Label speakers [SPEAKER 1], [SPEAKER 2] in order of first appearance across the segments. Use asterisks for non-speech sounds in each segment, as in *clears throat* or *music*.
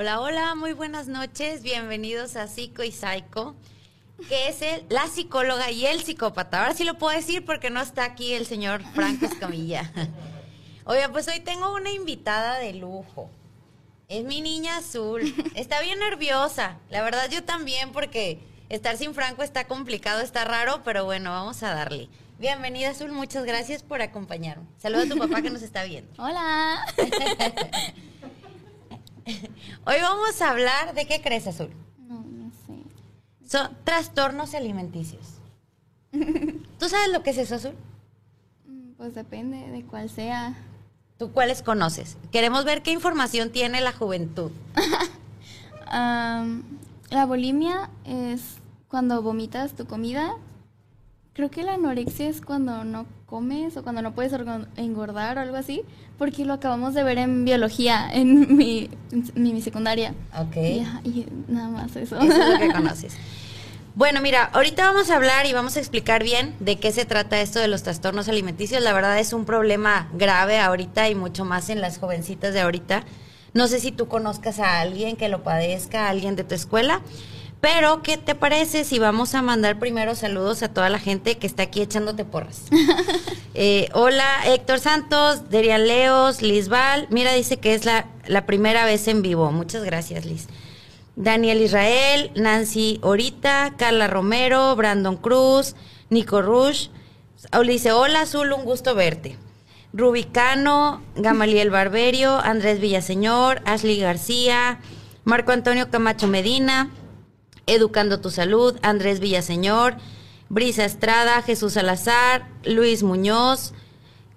[SPEAKER 1] Hola, hola, muy buenas noches. Bienvenidos a Psico y Psycho, que es el, la psicóloga y el psicópata. Ahora sí lo puedo decir porque no está aquí el señor Franco Escamilla. *laughs* Oiga, pues hoy tengo una invitada de lujo. Es mi niña azul. Está bien nerviosa. La verdad yo también porque estar sin Franco está complicado, está raro, pero bueno, vamos a darle. Bienvenida Azul, muchas gracias por acompañarme. Saluda a tu papá que nos está viendo. *laughs*
[SPEAKER 2] Hola. *laughs* *laughs*
[SPEAKER 1] Hoy vamos a hablar de qué crees, Azul.
[SPEAKER 2] No, no sé.
[SPEAKER 1] Son trastornos alimenticios. ¿Tú sabes lo que es eso, Azul?
[SPEAKER 2] Mm, Pues depende de cuál sea.
[SPEAKER 1] ¿Tú cuáles conoces? Queremos ver qué información tiene la juventud. *laughs*
[SPEAKER 2] La bulimia es cuando vomitas tu comida. Creo que la anorexia es cuando no comes o cuando no puedes engordar o algo así, porque lo acabamos de ver en biología en *laughs* mi, en mi secundaria.
[SPEAKER 1] Ok.
[SPEAKER 2] Y, y nada más eso.
[SPEAKER 1] Eso es lo que *laughs* conoces. Bueno, mira, ahorita vamos a hablar y vamos a explicar bien de qué se trata esto de los trastornos alimenticios. La verdad es un problema grave ahorita y mucho más en las jovencitas de ahorita. No sé si tú conozcas a alguien que lo padezca, a alguien de tu escuela, pero ¿qué te parece si vamos a mandar primero saludos a toda la gente que está aquí echándote porras? *laughs* Eh, hola, Héctor Santos, Derian Leos, Lisbal. Mira, dice que es la, la primera vez en vivo. Muchas gracias, Liz. Daniel Israel, Nancy Orita, Carla Romero, Brandon Cruz, Nico Rush. Le dice, hola Azul, un gusto verte. Rubicano, Gamaliel Barberio, Andrés Villaseñor, Ashley García, Marco Antonio Camacho Medina, Educando tu Salud, Andrés Villaseñor, Brisa Estrada, Jesús Salazar, Luis Muñoz,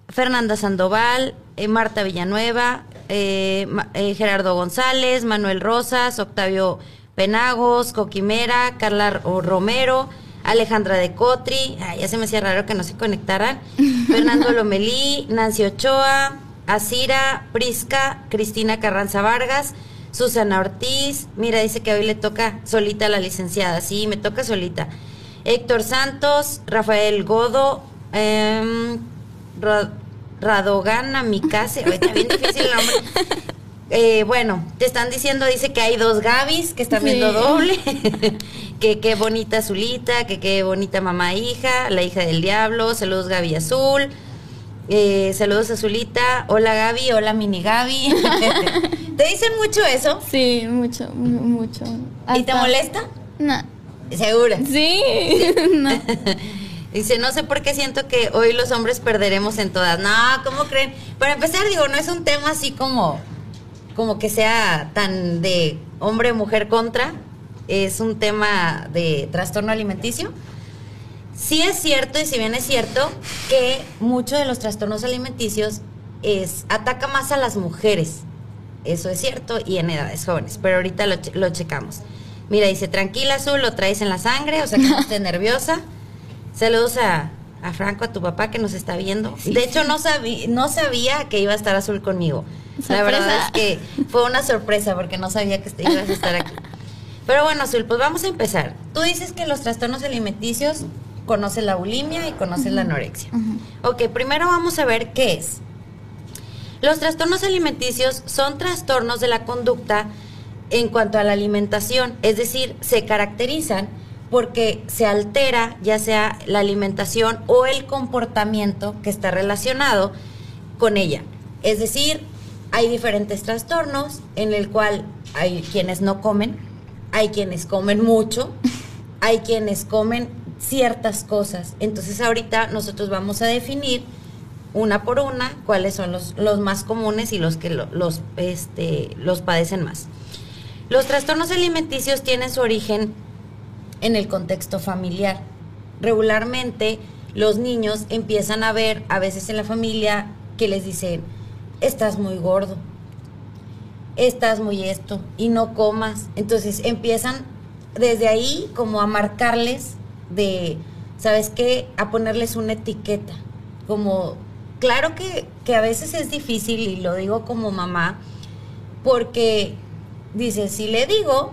[SPEAKER 1] Fernanda Sandoval, eh, Marta Villanueva, eh, eh, Gerardo González, Manuel Rosas, Octavio Penagos, Coquimera, Carla Romero, Alejandra de Cotri, ay, ya se me hacía raro que no se conectaran, *laughs* Fernando Lomelí, Nancy Ochoa, Asira, Prisca, Cristina Carranza Vargas, Susana Ortiz, mira, dice que hoy le toca solita a la licenciada, sí, me toca solita. Héctor Santos, Rafael Godo, em, Ra- Radogana Mikase, Oye, está bien difícil el nombre. *laughs* Eh, bueno, te están diciendo, dice que hay dos Gabis que están
[SPEAKER 2] Sí.
[SPEAKER 1] viendo doble, *laughs* que qué bonita Azulita, que qué bonita mamá hija, la hija del diablo, saludos Gaby Azul, eh, saludos Azulita, hola Gaby, hola mini Gaby. *laughs* ¿Te dicen mucho eso?
[SPEAKER 2] Sí, mucho, mu- mucho.
[SPEAKER 1] ¿Y te molesta?
[SPEAKER 2] No.
[SPEAKER 1] Segura.
[SPEAKER 2] Sí. *laughs* no. *laughs*
[SPEAKER 1] Dice, no sé por qué siento que hoy los hombres perderemos en todas. No, ¿cómo creen? Para empezar, digo, no es un tema así como, como que sea tan de hombre-mujer contra. Es un tema de trastorno alimenticio. Sí es cierto, y si bien es cierto, que muchos de los trastornos alimenticios es, ataca más a las mujeres. Eso es cierto, y en edades jóvenes. Pero ahorita lo, lo checamos. Mira, dice, tranquila, Azul, lo traes en la sangre, o sea que no estés *laughs* nerviosa. Saludos a, a Franco, a tu papá que nos está viendo. de hecho, no, sabí, no sabía que iba a estar Azul conmigo. La verdad es que fue una sorpresa porque no sabía que este- ibas a estar aquí. Pero bueno, Azul, pues vamos a empezar. Tú dices que los trastornos alimenticios conoces la bulimia y conoces la anorexia. Ok, primero vamos a ver qué es. Los trastornos alimenticios son trastornos de la conducta en cuanto a la alimentación, es decir, se caracterizan porque se altera ya sea la alimentación o el comportamiento que está relacionado con ella. Es decir, hay diferentes trastornos en el cual hay quienes no comen, hay quienes comen mucho, *laughs* hay quienes comen ciertas cosas. Entonces ahorita nosotros vamos a definir una por una cuáles son los, los más comunes y los que lo- los, este, los padecen más. Los trastornos alimenticios tienen su origen en el contexto familiar. Regularmente los niños empiezan a ver a veces en la familia que les dicen, estás muy gordo, estás muy esto y no comas. Entonces empiezan desde ahí como a marcarles de, ¿sabes qué? A ponerles una etiqueta. Como, claro que, que a veces es difícil y lo digo como mamá, porque dice, si le digo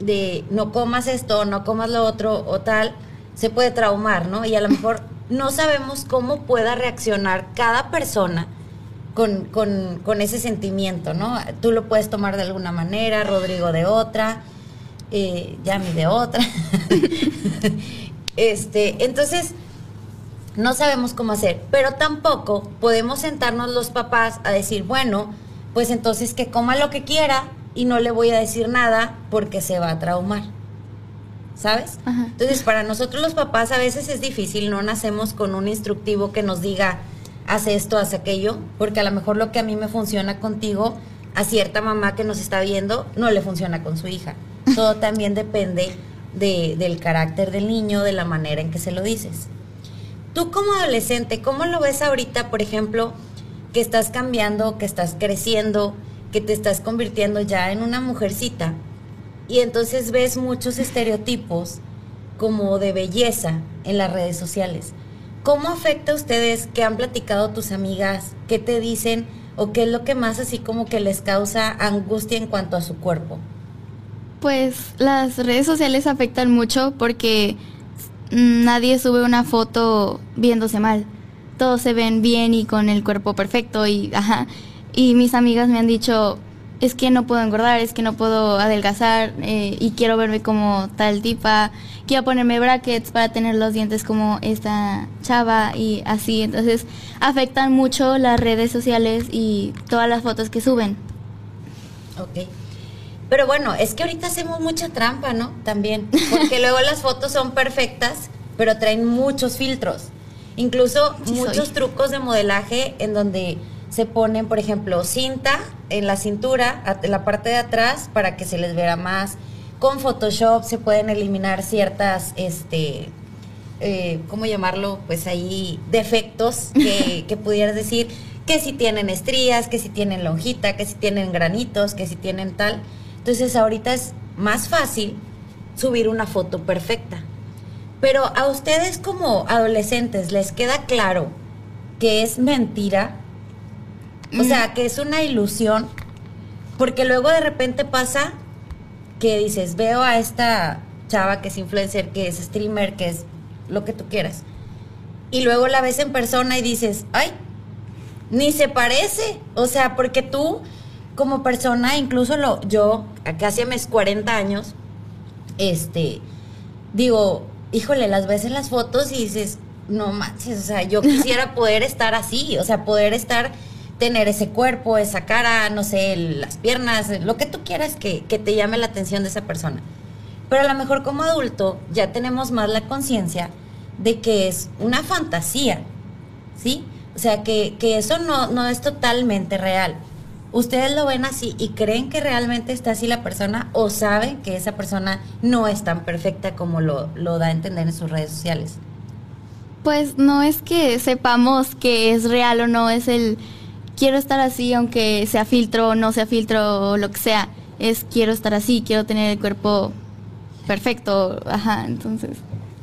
[SPEAKER 1] de no comas esto, no comas lo otro o tal, se puede traumar, ¿no? Y a lo mejor no sabemos cómo pueda reaccionar cada persona con, con, con ese sentimiento, ¿no? Tú lo puedes tomar de alguna manera, Rodrigo de otra, eh, Yami de otra. *laughs* este, entonces, no sabemos cómo hacer, pero tampoco podemos sentarnos los papás a decir, bueno, pues entonces que coma lo que quiera y no le voy a decir nada porque se va a traumar. ¿Sabes?
[SPEAKER 2] Ajá.
[SPEAKER 1] Entonces, para nosotros los papás a veces es difícil, no nacemos con un instructivo que nos diga, haz esto, haz aquello, porque a lo mejor lo que a mí me funciona contigo, a cierta mamá que nos está viendo, no le funciona con su hija. Todo también depende de- del carácter del niño, de la manera en que se lo dices. Tú como adolescente, ¿cómo lo ves ahorita, por ejemplo, que estás cambiando, que estás creciendo, que te estás convirtiendo ya en una mujercita? Y entonces ves muchos estereotipos como de belleza en las redes sociales. ¿Cómo afecta a ustedes que han platicado tus amigas? ¿Qué te dicen? ¿O qué es lo que más así como que les causa angustia en cuanto a su cuerpo?
[SPEAKER 2] Pues las redes sociales afectan mucho porque nadie sube una foto viéndose mal. Todos se ven bien y con el cuerpo perfecto y ajá. Y mis amigas me han dicho, es que no puedo engordar, es que no puedo adelgazar eh, y quiero verme como tal tipa, quiero ponerme brackets para tener los dientes como esta chava y así. Entonces afectan mucho las redes sociales y todas las fotos que suben.
[SPEAKER 1] Ok. Pero bueno, es que ahorita hacemos mucha trampa, ¿no? También. Porque luego las fotos son perfectas, pero traen muchos filtros. Incluso
[SPEAKER 2] Sí soy.
[SPEAKER 1] muchos trucos de modelaje en donde se ponen, por ejemplo, cinta en la cintura, en la parte de atrás, para que se les vea más. Con Photoshop se pueden eliminar ciertas, este, eh, ¿cómo llamarlo? Pues ahí defectos que, *laughs* que pudieras decir que si tienen estrías, que si tienen lonjita, que si tienen granitos, que si tienen tal. Entonces ahorita es más fácil subir una foto perfecta. Pero a ustedes como adolescentes les queda claro que es mentira, o sea, que es una ilusión, porque luego de repente pasa que dices, veo a esta chava que es influencer, que es streamer, que es lo que tú quieras, y luego la ves en persona y dices, ay, ni se parece, o sea, porque tú como persona, incluso lo, yo, casi a mis 40 años, este, digo, híjole, las ves en las fotos y dices, no manches, o sea, yo *laughs* quisiera poder estar así, o sea, poder estar, tener ese cuerpo, esa cara, no sé, las piernas, lo que tú quieras que, que te llame la atención de esa persona. Pero a lo mejor como adulto ya tenemos más la conciencia de que es una fantasía, ¿sí? O sea, que, que eso no, no es totalmente real. ¿Ustedes lo ven así y creen que realmente está así la persona o saben que esa persona no es tan perfecta como lo, lo da a entender en sus redes sociales?
[SPEAKER 2] Pues no es que sepamos que es real o no, es el quiero estar así aunque sea filtro o no sea filtro o lo que sea. Es quiero estar así, quiero tener el cuerpo perfecto, ajá, entonces.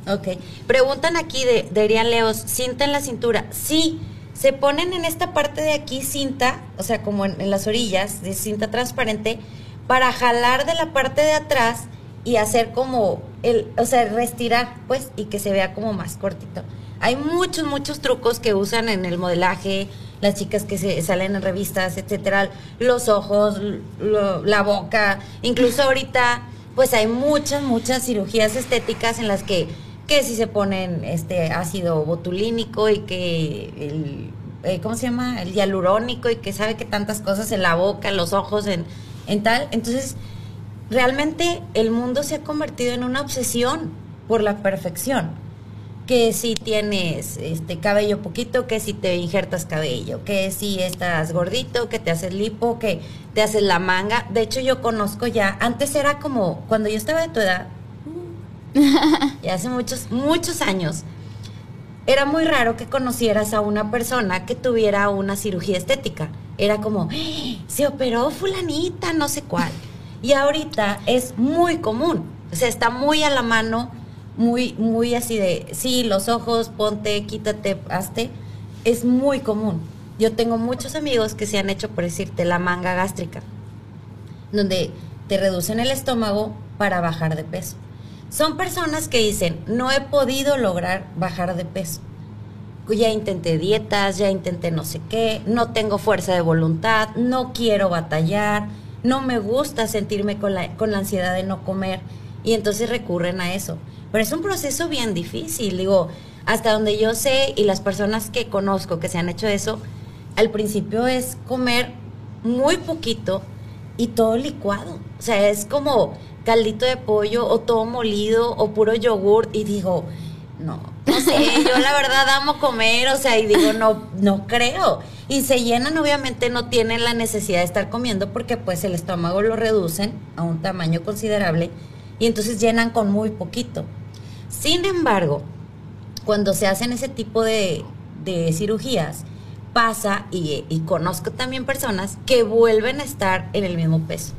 [SPEAKER 1] Ok. Preguntan aquí de, de Leos, cinta en la cintura. Sí, se ponen en esta parte de aquí cinta, o sea, como en, las orillas, de cinta transparente, para jalar de la parte de atrás y hacer como el, o sea, restirar, pues, y que se vea como más cortito. Hay muchos, muchos trucos que usan en el modelaje, las chicas que se salen en revistas, etcétera, los ojos, la boca, incluso ahorita, pues hay muchas, muchas cirugías estéticas en las que, que si se ponen este ácido botulínico y que el, eh, ¿cómo se llama? El hialurónico y que sabe que tantas cosas en la boca, en los ojos, en, en tal. Entonces, realmente el mundo se ha convertido en una obsesión por la perfección. Que si tienes este cabello poquito, que si te injertas cabello, que si estás gordito, que te haces lipo, que te haces la manga. De hecho, yo conozco ya, antes era como cuando yo estaba de tu edad, *laughs* y hace muchos, muchos años, era muy raro que conocieras a una persona que tuviera una cirugía estética. Era como, "¡Ah! se operó fulanita, no sé cuál. Y ahorita es muy común. O sea, está muy a la mano, muy, muy así de, sí, los ojos, ponte, quítate, hazte. Es muy común. Yo tengo muchos amigos que se han hecho, por decirte, la manga gástrica, donde te reducen el estómago para bajar de peso. Son personas que dicen, no he podido lograr bajar de peso. ya intenté dietas, ya intenté no sé qué, no tengo fuerza de voluntad, no quiero batallar, no me gusta sentirme con la, con la ansiedad de no comer y entonces recurren a eso. Pero es un proceso bien difícil, digo, hasta donde yo sé y las personas que conozco que se han hecho eso, al principio es comer muy poquito y todo licuado. O sea, es como caldito de pollo o todo molido o puro yogur y digo, no, no sé, *laughs* yo la verdad amo comer, o sea, y digo, no, no creo. Y se llenan, obviamente no tienen la necesidad de estar comiendo porque pues el estómago lo reducen a un tamaño considerable y entonces llenan con muy poquito. Sin embargo, cuando se hacen ese tipo de, de cirugías, pasa, y, conozco también personas que vuelven a estar en el mismo peso.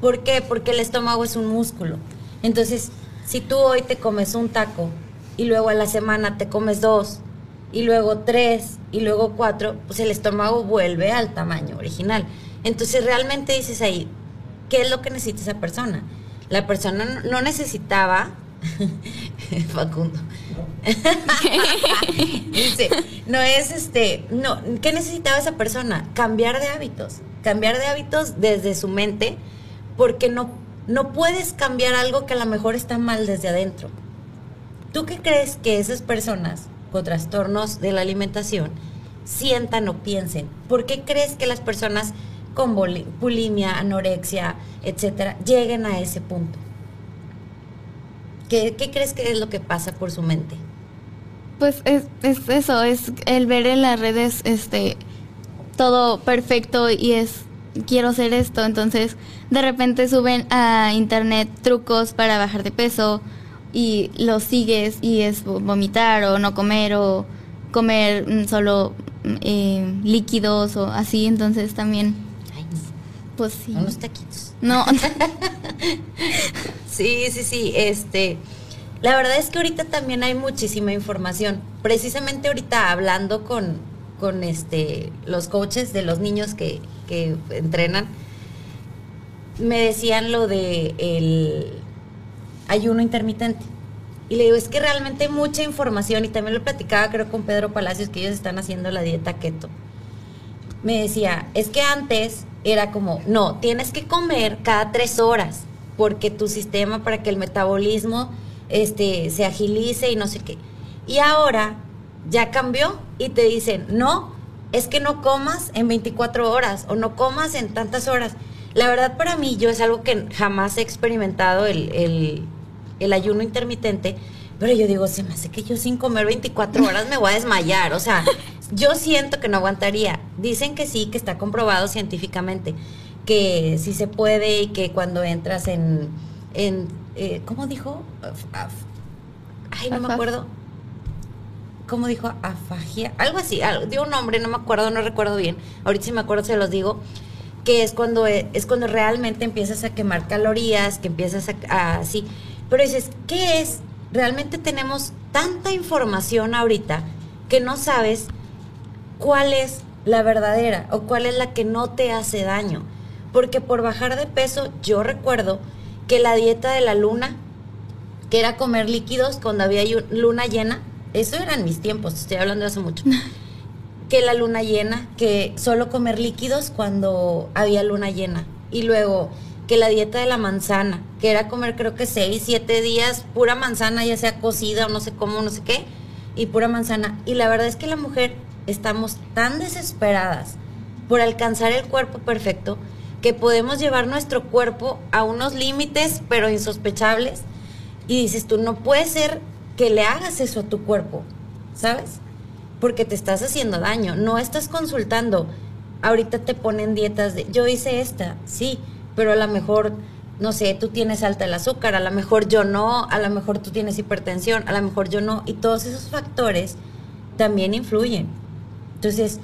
[SPEAKER 1] ¿Por qué? Porque el estómago es un músculo. Entonces, si tú hoy te comes un taco y luego a la semana te comes dos y luego tres y luego cuatro, pues el estómago vuelve al tamaño original. Entonces realmente dices ahí, ¿qué es lo que necesita esa persona? La persona no necesitaba, *laughs* Facundo, *laughs* dice, no es este, no, ¿qué necesitaba esa persona? Cambiar de hábitos, cambiar de hábitos desde su mente, porque no, no puedes cambiar algo que a lo mejor está mal desde adentro. ¿Tú qué crees que esas personas con trastornos de la alimentación sientan o piensen? ¿Por qué crees que las personas con bulimia, anorexia, etcétera, lleguen a ese punto? ¿Qué, ¿Qué, crees que es lo que pasa por su mente?
[SPEAKER 2] Pues es, es, eso, es el ver en las redes este todo perfecto y es quiero hacer esto, entonces de repente suben a internet trucos para bajar de peso y los sigues y es vomitar o no comer o comer mm, solo eh, líquidos o así, entonces también
[SPEAKER 1] Ay,
[SPEAKER 2] pues sí.
[SPEAKER 1] Unos taquitos.
[SPEAKER 2] No. *laughs*
[SPEAKER 1] sí, sí, sí. Este, la verdad es que ahorita también hay muchísima información. Precisamente ahorita hablando con, con este, los coaches de los niños que, que entrenan, me decían lo de el ayuno intermitente. Y le digo, es que realmente hay mucha información y también lo platicaba creo con Pedro Palacios que ellos están haciendo la dieta keto. Me decía, es que antes era como, no, tienes que comer cada tres horas porque tu sistema para que el metabolismo este, se agilice y no sé qué. Y ahora ya cambió y te dicen, no, es que no comas en 24 horas o no comas en tantas horas. La verdad para mí yo es algo que jamás he experimentado el, el, el ayuno intermitente, pero yo digo, se me hace que yo sin comer 24 horas me voy a desmayar. O sea, *laughs* yo siento que no aguantaría. Dicen que sí, que está comprobado científicamente, que sí se puede y que cuando entras en, en eh, ¿cómo dijo? Ay, no me acuerdo. ¿Cómo dijo? Afagia. Algo así, algo, dio un nombre, no me acuerdo, no recuerdo bien. Ahorita si me acuerdo se los digo. Que es cuando, es cuando realmente empiezas a quemar calorías, que empiezas a, así. Pero dices, ¿qué es? Realmente tenemos tanta información ahorita que no sabes cuál es la verdadera o cuál es la que no te hace daño. Porque por bajar de peso, yo recuerdo que la dieta de la luna, que era comer líquidos cuando había luna llena, eso eran mis tiempos, estoy hablando de hace mucho. *laughs* que la luna llena, que solo comer líquidos cuando había luna llena. Y luego que la dieta de la manzana, que era comer creo que seis, siete días pura manzana, ya sea cocida o no sé cómo, no sé qué, y pura manzana. Y la verdad es que la mujer estamos tan desesperadas por alcanzar el cuerpo perfecto que podemos llevar nuestro cuerpo a unos límites pero insospechables y dices tú no puede ser que le hagas eso a tu cuerpo, ¿sabes? Porque te estás haciendo daño, no estás consultando. Ahorita te ponen dietas de yo hice esta, sí, pero a lo mejor no sé, tú tienes alta el azúcar, a lo mejor yo no, a lo mejor tú tienes hipertensión, a lo mejor yo no, y todos esos factores también influyen. Entonces,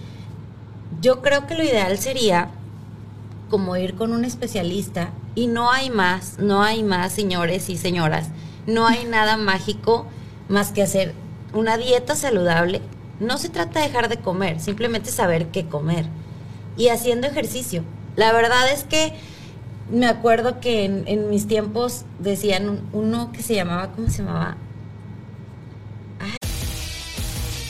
[SPEAKER 1] yo creo que lo ideal sería como ir con un especialista y no hay más, no hay más, señores y señoras, no hay nada mágico más que hacer una dieta saludable. No se trata de dejar de comer, simplemente saber qué comer y haciendo ejercicio. La verdad es que me acuerdo que en, en mis tiempos decían uno que se llamaba, ¿cómo se llamaba?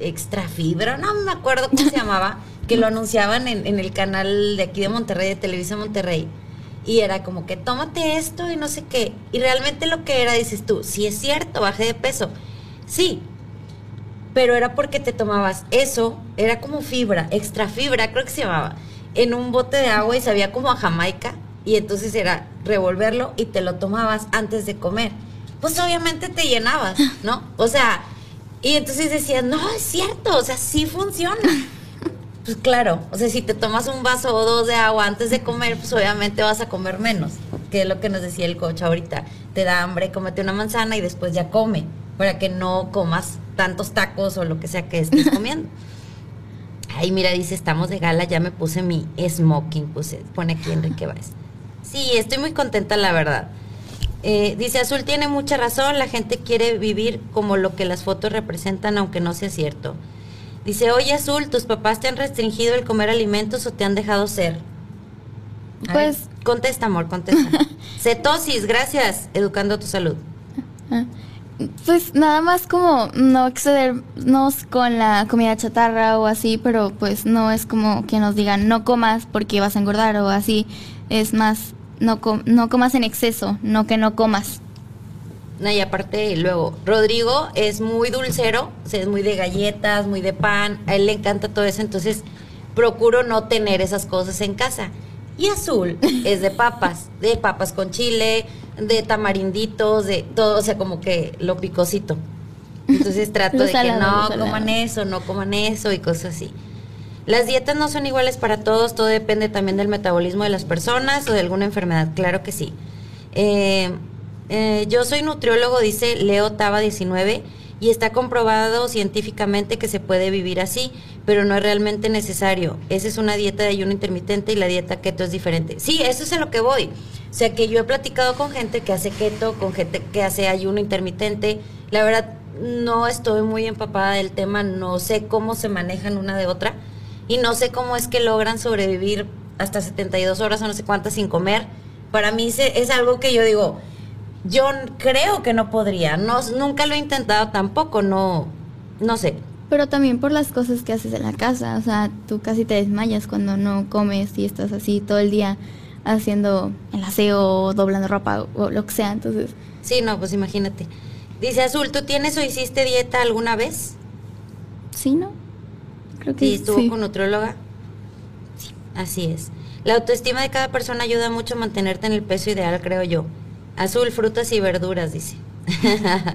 [SPEAKER 1] Extra fibra, no me acuerdo cómo se llamaba, que lo anunciaban en, el canal de aquí de Monterrey, de Televisa Monterrey y era como que tómate esto y no sé qué. Y realmente lo que era, dices tú, si es cierto, bajé de peso. Sí, pero era porque te tomabas eso, era como fibra, extra fibra, creo que se llamaba, en un bote de agua y sabía como a Jamaica. Y entonces era revolverlo y te lo tomabas antes de comer. Pues obviamente te llenabas, ¿no? O sea, y entonces decías, no, es cierto, o sea, sí funciona. *laughs* Pues claro, o sea, si te tomas un vaso o dos de agua antes de comer, pues obviamente vas a comer menos, que es lo que nos decía el coach ahorita. Te da hambre, cómete una manzana y después ya come, para que no comas tantos tacos o lo que sea que estés *laughs* comiendo. Ay, mira, dice, estamos de gala, ya me puse mi smoking, puse, pone aquí Enrique Vázquez. Sí, estoy muy contenta, la verdad. Eh, dice, Azul tiene mucha razón, la gente quiere vivir como lo que las fotos representan, aunque no sea cierto. Dice, oye Azul, ¿tus papás te han restringido el comer alimentos o te han dejado ser? pues... contesta, amor, contesta. *laughs* Cetosis, gracias, educando tu salud.
[SPEAKER 2] Ah, pues nada más como no excedernos con la comida chatarra o así, pero pues no es como que nos digan no comas porque vas a engordar o así. Es más, no, no comas en exceso, no que no comas.
[SPEAKER 1] No, y aparte, luego, Rodrigo es muy dulcero, o sea, es muy de galletas, muy de pan, a él le encanta todo eso, entonces procuro no tener esas cosas en casa. Y Azul *laughs* es de papas, de papas con chile, de tamarinditos, de todo, o sea, como que lo picosito. Entonces *laughs* trato de que no coman eso, no coman eso y cosas así. Las dietas no son iguales para todos, todo depende también del metabolismo de las personas o de alguna enfermedad, claro que sí. Eh, eh, yo soy nutriólogo, dice Leo Taba 19, y está comprobado científicamente que se puede vivir así, pero no es realmente necesario. Esa es una dieta de ayuno intermitente y la dieta keto es diferente. Sí, eso es a lo que voy. O sea que yo he platicado con gente que hace keto, con gente que hace ayuno intermitente. La verdad, no estoy muy empapada del tema, no sé cómo se manejan una de otra y no sé cómo es que logran sobrevivir hasta 72 horas o no sé cuántas sin comer. Para mí es algo que yo digo, yo creo que no podría. No, nunca lo he intentado tampoco, no, no sé.
[SPEAKER 2] Pero también por las cosas que haces en la casa. O sea, tú casi te desmayas cuando no comes y estás así todo el día haciendo el aseo, doblando ropa o lo que sea. Entonces.
[SPEAKER 1] Sí, no, pues imagínate. Dice Azul, ¿tú tienes o hiciste dieta alguna vez?
[SPEAKER 2] Sí, ¿no?
[SPEAKER 1] Creo que sí. ¿Estuvo con nutrióloga? Sí. Así es. La autoestima de cada persona ayuda mucho a mantenerte en el peso ideal, creo yo. Azul, frutas y verduras, dice. *laughs*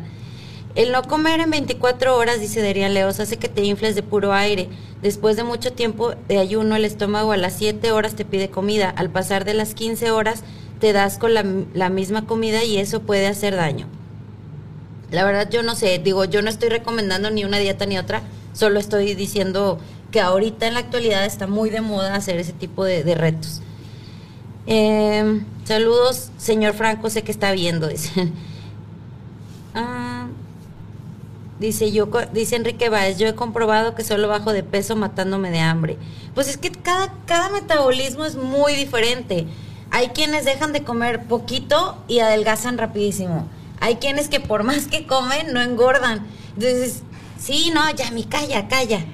[SPEAKER 1] El no comer en 24 horas, dice Derian Leos, hace que te infles de puro aire. Después de mucho tiempo de ayuno, el estómago a las 7 horas te pide comida. Al pasar de las 15 horas, te das con la, la misma comida y eso puede hacer daño. La verdad, yo no sé. Digo, yo no estoy recomendando ni una dieta ni otra. Solo estoy diciendo que ahorita en la actualidad está muy de moda hacer ese tipo de, retos. Eh, saludos, señor Franco, sé que está viendo, *laughs* dice. Ah, dice yo, dice Enrique Báez, yo he comprobado que solo bajo de peso matándome de hambre. Pues es que cada, cada metabolismo es muy diferente. Hay quienes dejan de comer poquito y adelgazan rapidísimo. Hay quienes que por más que comen no engordan. Entonces, sí, no, ya mi calla, calla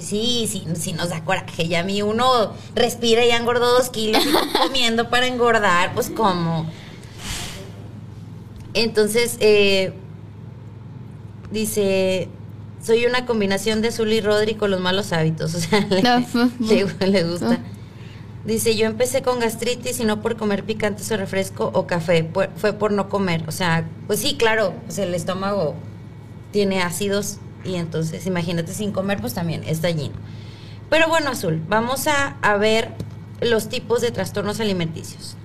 [SPEAKER 1] sí, sí, sí nos da coraje. Ya a mí uno respira y engordó dos kilos y *laughs* comiendo para engordar, pues como. Entonces, eh, dice, soy una combinación de Azul y Rodri con los malos hábitos. *laughs* O sea, le, gusta. Dice, yo empecé con gastritis y no por comer picantes o refresco o café, fue por no comer. O sea, pues sí, claro, pues el estómago tiene ácidos y entonces imagínate sin comer, pues también está lleno. Pero bueno, Azul, vamos a, ver los tipos de trastornos alimenticios.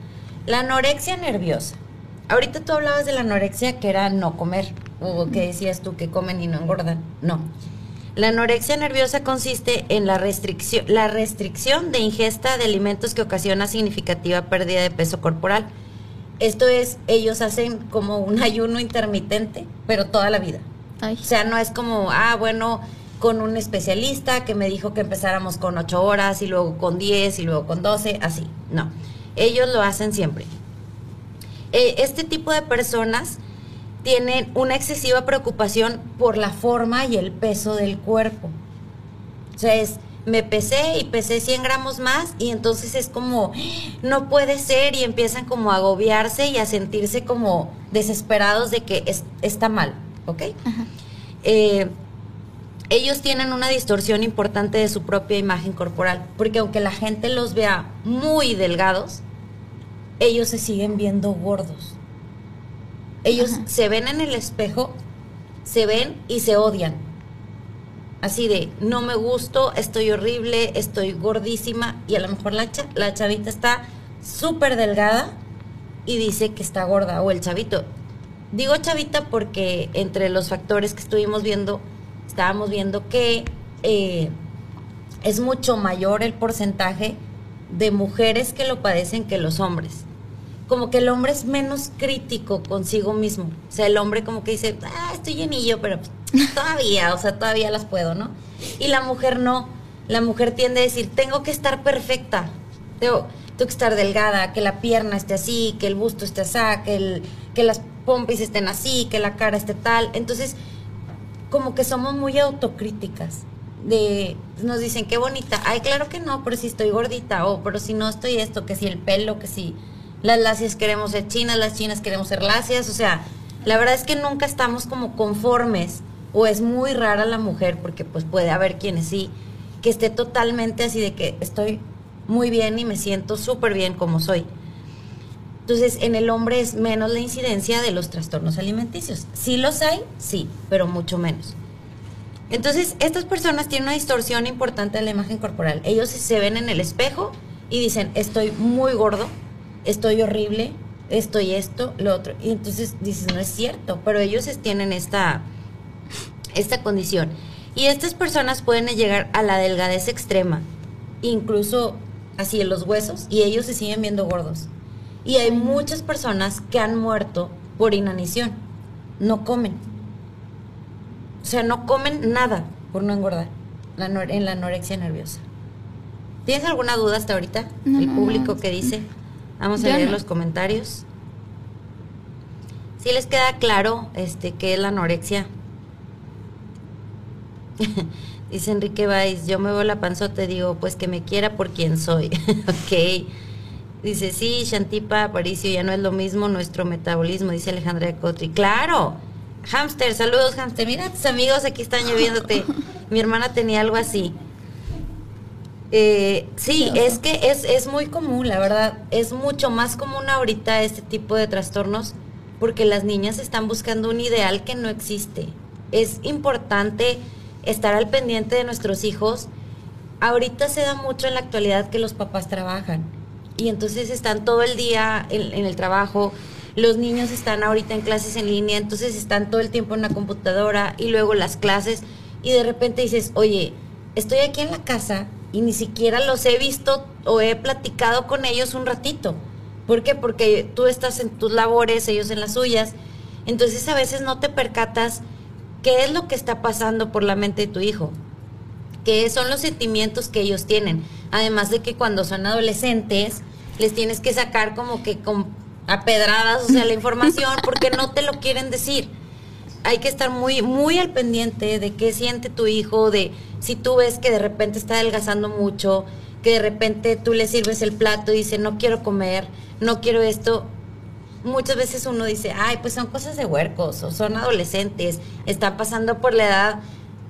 [SPEAKER 1] La anorexia nerviosa. Ahorita tú hablabas de la anorexia que era no comer, o que decías tú que comen y no engordan. No. La anorexia nerviosa consiste en la restricción, la restricción de ingesta de alimentos que ocasiona significativa pérdida de peso corporal. Esto es, ellos hacen como un ayuno intermitente, pero toda la vida. O sea, no es como, ah, bueno, con un especialista que me dijo que empezáramos con 8 horas y luego con 10 y luego con 12, así. No, ellos lo hacen siempre. Eh, este tipo de personas tienen una excesiva preocupación por la forma y el peso del cuerpo. O sea, es, me pesé y pesé 100 gramos más y entonces es como, no puede ser y empiezan como a agobiarse y a sentirse como desesperados de que es- está mal, ¿ok? Eh, ellos tienen una distorsión importante de su propia imagen corporal, porque aunque la gente los vea muy delgados, ellos se siguen viendo gordos. Ellos se ven en el espejo, se ven y se odian. Así de, no me gusto, estoy horrible, estoy gordísima y a lo mejor la, la chavita está súper delgada y dice que está gorda o el chavito. Digo chavita porque entre los factores que estuvimos viendo, estábamos viendo que eh, es mucho mayor el porcentaje de mujeres que lo padecen que los hombres. Como que el hombre es menos crítico consigo mismo. O sea, el hombre como que dice, ah, estoy llenillo, pero pues, *laughs* todavía, o sea, todavía las puedo, ¿no? Y la mujer no. La mujer tiende a decir, tengo que estar perfecta. Tengo, tengo que estar delgada, que la pierna esté así, que el busto esté así, que, el, que las pompis estén así, que la cara esté tal. Entonces, como que somos muy autocríticas. De, nos dicen, qué bonita. Ay, claro que no, pero si estoy gordita. O, pero si no estoy esto, que si el pelo, que si las lacias queremos ser chinas, las chinas queremos ser lacias. O sea, la verdad es que nunca estamos como conformes. O es muy rara la mujer, porque pues puede haber quienes sí, que esté totalmente así de que estoy muy bien y me siento súper bien como soy. Entonces, en el hombre es menos la incidencia de los trastornos alimenticios. Sí los hay, sí, pero mucho menos. Entonces, estas personas tienen una distorsión importante de la imagen corporal. Ellos se ven en el espejo y dicen, estoy muy gordo, estoy horrible, estoy esto, lo otro. Y entonces dices, no es cierto, pero ellos tienen esta, esta condición. Y estas personas pueden llegar a la delgadez extrema, incluso así en los huesos, y ellos se siguen viendo gordos. Y hay muchas personas que han muerto por inanición, no comen. O sea, no comen nada por no engordar en la anorexia nerviosa. ¿Tienes alguna duda hasta ahorita?
[SPEAKER 2] No,
[SPEAKER 1] El público
[SPEAKER 2] no.
[SPEAKER 1] que dice. Vamos a leer los comentarios. Si les queda claro este qué es la anorexia. *laughs* Dice Enrique Valls, yo me veo la panzota y digo, pues que me quiera por quien soy. *laughs* ok. Dice, sí, Shantipa, Aparicio, ya no es lo mismo nuestro metabolismo, dice Alejandra Cotri. Claro. Hamster, saludos, hamster. Mira, tus amigos aquí están lloviéndote. Mi hermana tenía algo así. Eh, sí, es que es, es muy común, la verdad. Es mucho más común ahorita este tipo de trastornos porque las niñas están buscando un ideal que no existe. Es importante estar al pendiente de nuestros hijos. Ahorita se da mucho en la actualidad que los papás trabajan y entonces están todo el día en, el trabajo. Los niños están ahorita en clases en línea, entonces están todo el tiempo en la computadora y luego las clases y de repente dices, oye, estoy aquí en la casa y ni siquiera los he visto o he platicado con ellos un ratito. ¿Por qué? Porque tú estás en tus labores, ellos en las suyas. Entonces a veces no te percatas qué es lo que está pasando por la mente de tu hijo, qué son los sentimientos que ellos tienen. Además de que cuando son adolescentes les tienes que sacar como que con a pedradas, o sea, la información *laughs* porque no te lo quieren decir hay que estar muy, muy al pendiente de qué siente tu hijo, de si tú ves que de repente está adelgazando mucho, que de repente tú le sirves el plato y dice, no quiero comer, no quiero esto. Muchas veces uno dice, ay, pues son cosas de huercos, o son adolescentes, están pasando por la edad,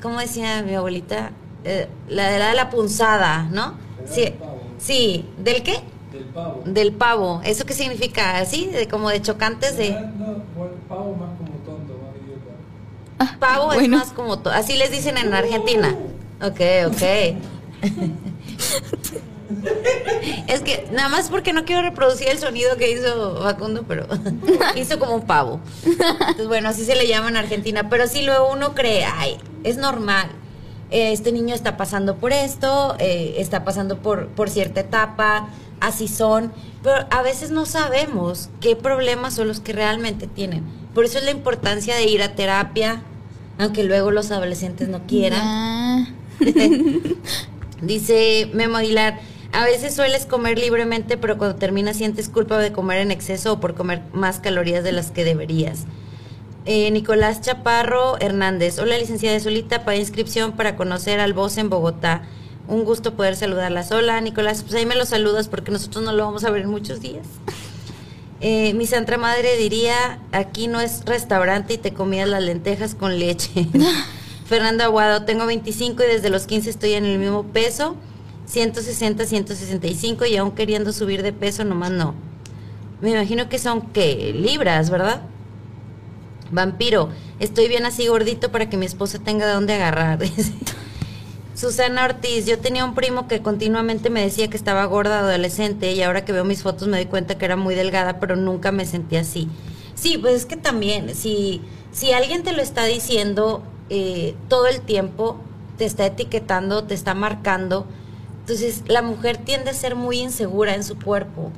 [SPEAKER 1] como decía mi abuelita, Eh, la de la punzada, ¿no? Sí, sí, ¿del qué?
[SPEAKER 3] Del pavo.
[SPEAKER 1] Del pavo. ¿Eso qué significa? ¿Así? De, como de chocantes de...
[SPEAKER 3] No, pavo más como tonto, más idiota.
[SPEAKER 1] Pavo
[SPEAKER 4] Bueno.
[SPEAKER 1] es más como... to- Así les dicen en Argentina. Ok, ok. *laughs* es que nada más porque no quiero reproducir el sonido que hizo Facundo, pero *laughs* hizo como un pavo. Entonces, bueno, así se le llama en Argentina. Pero sí luego uno cree, ay, es normal. Eh, este niño está pasando por esto, eh, está pasando por, por cierta etapa, así son, pero a veces no sabemos qué problemas son los que realmente tienen. Por eso es la importancia de ir a terapia, aunque luego los adolescentes no quieran. *laughs* Dice Memo Aguilar, a veces sueles comer libremente, pero cuando terminas sientes culpa de comer en exceso o por comer más calorías de las que deberías. Eh, Nicolás Chaparro Hernández, hola licenciada Solita, para inscripción para conocer al voz en Bogotá. Un gusto poder saludarla sola. Nicolás, pues ahí me lo saludas porque nosotros no lo vamos a ver en muchos días. *laughs* Eh, mi santa madre diría, aquí no es restaurante y te comías las lentejas con leche. *laughs* Fernando Aguado, tengo 25 y desde los 15 estoy en el mismo peso, 160, 165 y aún queriendo subir de peso, nomás no. Me imagino que son, ¿qué? Libras, ¿verdad? Vampiro, estoy bien así gordito para que mi esposa tenga de dónde agarrar. *laughs* Susana Ortiz, yo tenía un primo que continuamente me decía que estaba gorda adolescente y ahora que veo mis fotos me doy cuenta que era muy delgada, pero nunca me sentí así. Sí, pues es que también, si, si alguien te lo está diciendo eh, todo el tiempo, te está etiquetando, te está marcando, entonces la mujer tiende a ser muy insegura en su cuerpo.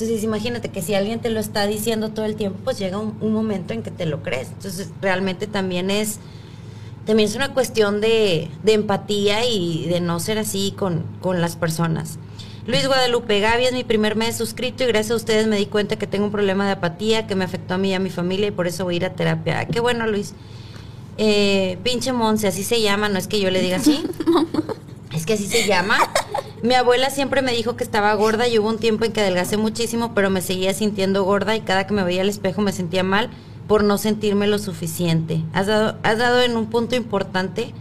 [SPEAKER 1] Entonces imagínate que si alguien te lo está diciendo todo el tiempo, pues llega un, momento en que te lo crees. Entonces realmente también es también es una cuestión de, de empatía y de no ser así con, con las personas. Luis Guadalupe Gaby es mi primer mes suscrito y gracias a ustedes me di cuenta que tengo un problema de apatía que me afectó a mí y a mi familia y por eso voy a ir a terapia. Ah, qué bueno, Luis. Eh, pinche Monse, así se llama, no es que yo le diga así. *laughs* es que así se llama. Mi abuela siempre me dijo que estaba gorda y hubo un tiempo en que adelgacé muchísimo, pero me seguía sintiendo gorda y cada que me veía al espejo me sentía mal por no sentirme lo suficiente. Has dado, has dado en un punto importante.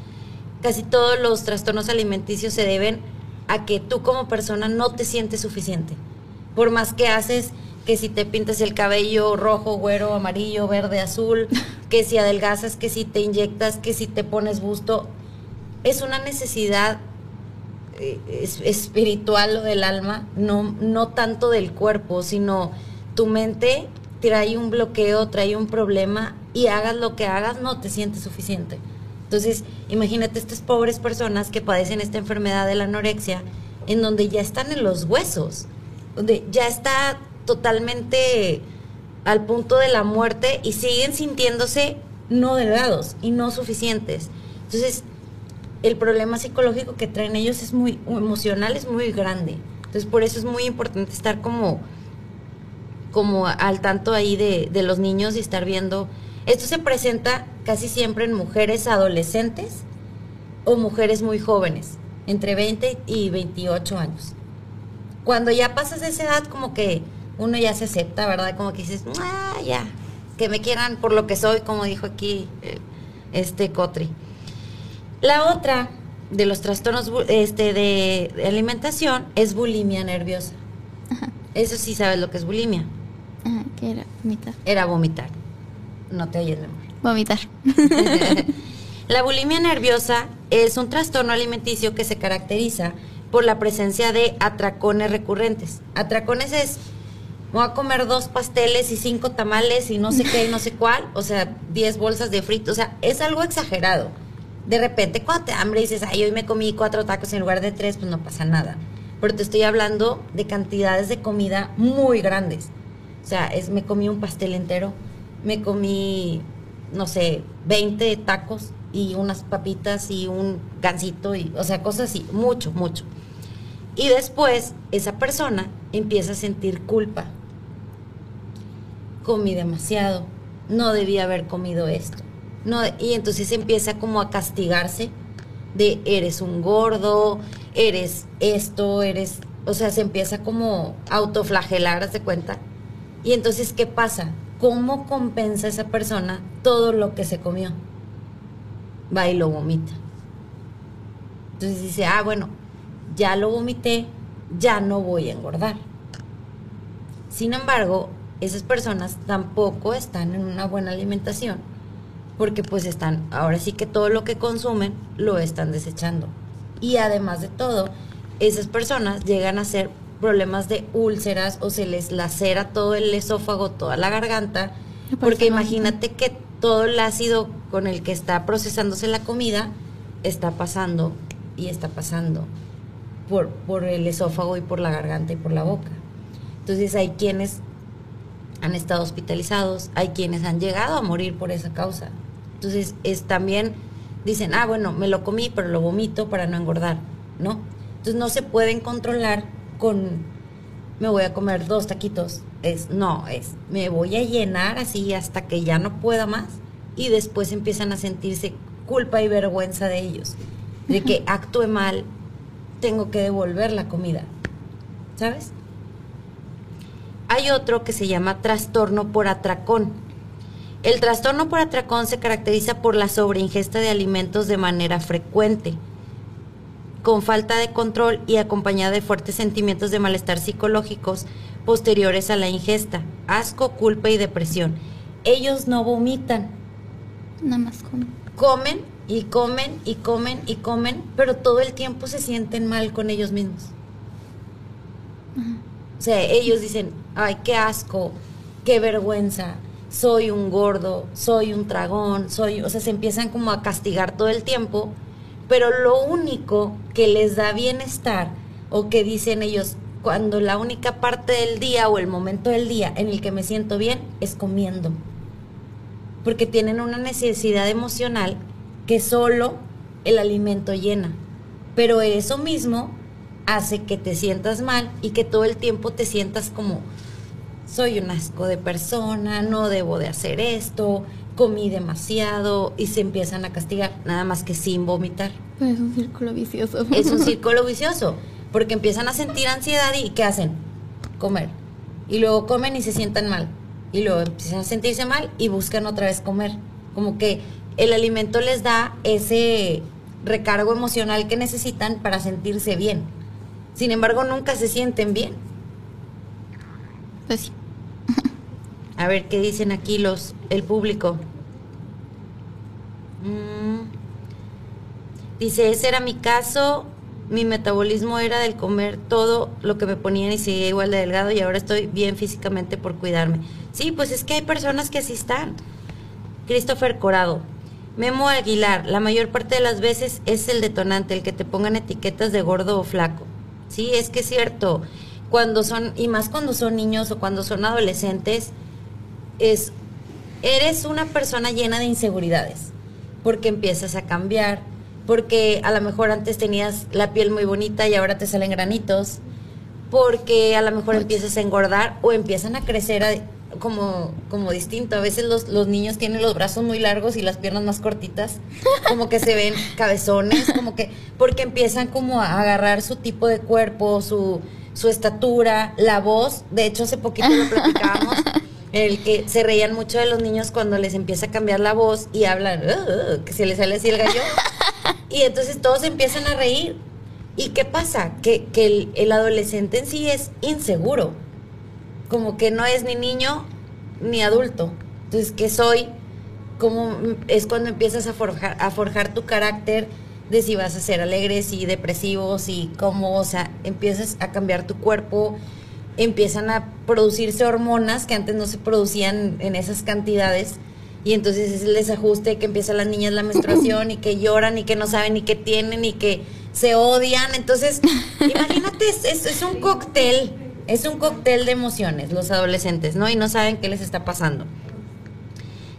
[SPEAKER 1] Casi todos los trastornos alimenticios se deben a que tú como persona no te sientes suficiente. Por más que haces que si te pintas el cabello rojo, güero, amarillo, verde, azul, que si adelgazas, que si te inyectas, que si te pones busto, es una necesidad es- espiritual o del alma, no, no tanto del cuerpo, sino tu mente trae un bloqueo, trae un problema y hagas lo que hagas, no te sientes suficiente. Entonces, imagínate estas pobres personas que padecen esta enfermedad de la anorexia, en donde ya están en los huesos, donde ya está totalmente al punto de la muerte y siguen sintiéndose no delgados y no suficientes. Entonces, el problema psicológico que traen ellos es muy emocional, es muy grande. Entonces, por eso es muy importante estar como, como al tanto ahí de, de los niños y estar viendo. Esto se presenta casi siempre en mujeres adolescentes o mujeres muy jóvenes, entre 20 y 28 años. Cuando ya pasas esa edad, como que uno ya se acepta, ¿verdad? Como que dices, ah, ya, que me quieran por lo que soy, como dijo aquí eh, este Cotri. La otra de los trastornos este, de, de alimentación es bulimia nerviosa. Eso sí sabes lo que es bulimia.
[SPEAKER 2] Ajá, ¿qué era? Vomitar.
[SPEAKER 1] Era vomitar. No te oyes, amor.
[SPEAKER 2] Vomitar. *laughs* *laughs*
[SPEAKER 1] La bulimia nerviosa es un trastorno alimenticio que se caracteriza por la presencia de atracones recurrentes. Atracones es, voy a comer dos pasteles y cinco tamales y no sé qué y no sé cuál, o sea, diez bolsas de frito, o sea, es algo exagerado. De repente, cuando te hambre dices, ay, hoy me comí cuatro tacos en lugar de tres, pues no pasa nada. Pero te estoy hablando de cantidades de comida muy grandes. O sea, es, me comí un pastel entero, me comí, no sé, 20 tacos y unas papitas y un gansito, y, o sea, cosas así, mucho, mucho. Y después esa persona empieza a sentir culpa. Comí demasiado, no debía haber comido esto. No, y entonces empieza como a castigarse de eres un gordo, eres esto, eres, o sea, se empieza como a autoflagelar, ¿haz cuenta? Y entonces, ¿qué pasa? ¿Cómo compensa esa persona todo lo que se comió? Va y lo vomita. Entonces dice, ah, bueno, ya lo vomité, ya no voy a engordar. Sin embargo, esas personas tampoco están en una buena alimentación porque pues están, ahora sí que todo lo que consumen lo están desechando. Y además de todo, esas personas llegan a hacer problemas de úlceras o se les lacera todo el esófago, toda la garganta, porque imagínate que todo el ácido con el que está procesándose la comida está pasando y está pasando por, por el esófago y por la garganta y por la boca. Entonces hay quienes han estado hospitalizados, hay quienes han llegado a morir por esa causa. Entonces es también, dicen, ah, bueno, me lo comí, pero lo vomito para no engordar, ¿no? Entonces no se pueden controlar con, me voy a comer dos taquitos. Es, no, es, me voy a llenar así hasta que ya no pueda más y después empiezan a sentirse culpa y vergüenza de ellos, de que *laughs* actúe mal, tengo que devolver la comida, ¿sabes? Hay otro que se llama trastorno por atracón. El trastorno por atracón se caracteriza por la sobreingesta de alimentos de manera frecuente, con falta de control y acompañada de fuertes sentimientos de malestar psicológicos posteriores a la ingesta, asco, culpa y depresión. Ellos no vomitan,
[SPEAKER 2] Nada más como.
[SPEAKER 1] comen y comen y comen y comen, pero todo el tiempo se sienten mal con ellos mismos. O sea, ellos dicen, ay, qué asco, qué vergüenza, soy un gordo, soy un tragón, soy, o sea, se empiezan como a castigar todo el tiempo, pero lo único que les da bienestar o que dicen ellos, cuando la única parte del día o el momento del día en el que me siento bien es comiendo porque tienen una necesidad emocional que solo el alimento llena. Pero eso mismo hace que te sientas mal y que todo el tiempo te sientas como, soy un asco de persona, no debo de hacer esto, comí demasiado y se empiezan a castigar, nada más que sin vomitar.
[SPEAKER 2] Es un círculo vicioso.
[SPEAKER 1] Es un círculo vicioso, porque empiezan a sentir ansiedad y ¿qué hacen? Comer. Y luego comen y se sientan mal y luego empiezan a sentirse mal y buscan otra vez comer. Como que el alimento les da ese recargo emocional que necesitan para sentirse bien. Sin embargo, nunca se sienten bien.
[SPEAKER 2] Pues sí.
[SPEAKER 1] A ver qué dicen aquí los el público. Mm. Dice, ese era mi caso. Mi metabolismo era del comer todo lo que me ponían y seguía igual de delgado y ahora estoy bien físicamente por cuidarme. Sí, pues es que hay personas que así están. Christopher Corado. Memo Aguilar, la mayor parte de las veces es el detonante, el que te pongan etiquetas de gordo o flaco. Sí, es que es cierto. Cuando son, y más cuando son niños o cuando son adolescentes, es, eres una persona llena de inseguridades, porque empiezas a cambiar, porque a lo mejor antes tenías la piel muy bonita y ahora te salen granitos, porque a lo mejor empiezas a engordar o empiezan a crecer a- como, como distinto. A veces los, los niños tienen los brazos muy largos y las piernas más cortitas, como que se ven *laughs* cabezones, como que, porque empiezan como a agarrar su tipo de cuerpo, su, su estatura, la voz. De hecho, hace poquito lo platicábamos. *laughs* El que se reían mucho de los niños cuando les empieza a cambiar la voz y hablan, "Uh, uh", que se les sale así el gallo. *laughs* Y entonces todos empiezan a reír. ¿Y qué pasa? Que, que el, el adolescente en sí es inseguro. Como que no es ni niño ni adulto. Entonces, ¿qué soy? Como es cuando empiezas a forjar, a forjar tu carácter de si vas a ser alegre, si depresivo, si cómo, o sea, empiezas a cambiar tu cuerpo, empiezan a producirse hormonas que antes no se producían en esas cantidades. Y entonces es el desajuste que empieza las niñas la menstruación y que lloran y que no saben ni qué tienen y que se odian. Entonces, *laughs* imagínate, es, es- es un cóctel, es un cóctel de emociones los adolescentes, ¿no? Y no saben qué les está pasando.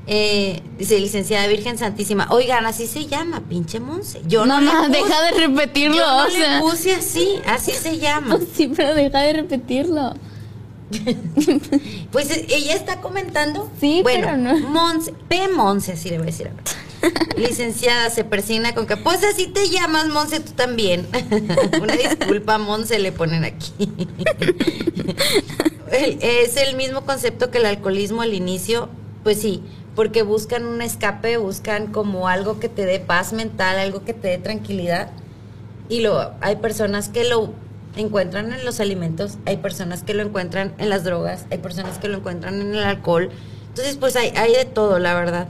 [SPEAKER 1] Eh, dice licenciada Virgen Santísima. Oigan, así se llama, pinche Monse. Yo no, le puse-
[SPEAKER 2] deja de repetirlo.
[SPEAKER 1] yo no
[SPEAKER 2] o sea.
[SPEAKER 1] le puse así, así se llama. *laughs*
[SPEAKER 2] Sí, pero deja de repetirlo. *laughs*
[SPEAKER 1] Pues eh, ella está comentando.
[SPEAKER 2] Sí,
[SPEAKER 1] bueno,
[SPEAKER 2] pero no.
[SPEAKER 1] Monse, P. Monse, así le voy a decir ahora. *laughs* Licenciada se persina con que, pues así te llamas, Monse, tú también. Una disculpa, Monse, le ponen aquí. Es el mismo concepto que el alcoholismo al inicio, pues sí, porque buscan un escape, buscan como algo que te dé paz mental, algo que te dé tranquilidad. Y lo, hay personas que lo encuentran en los alimentos, hay personas que lo encuentran en las drogas, hay personas que lo encuentran en el alcohol. Entonces, pues hay, hay de todo, la verdad.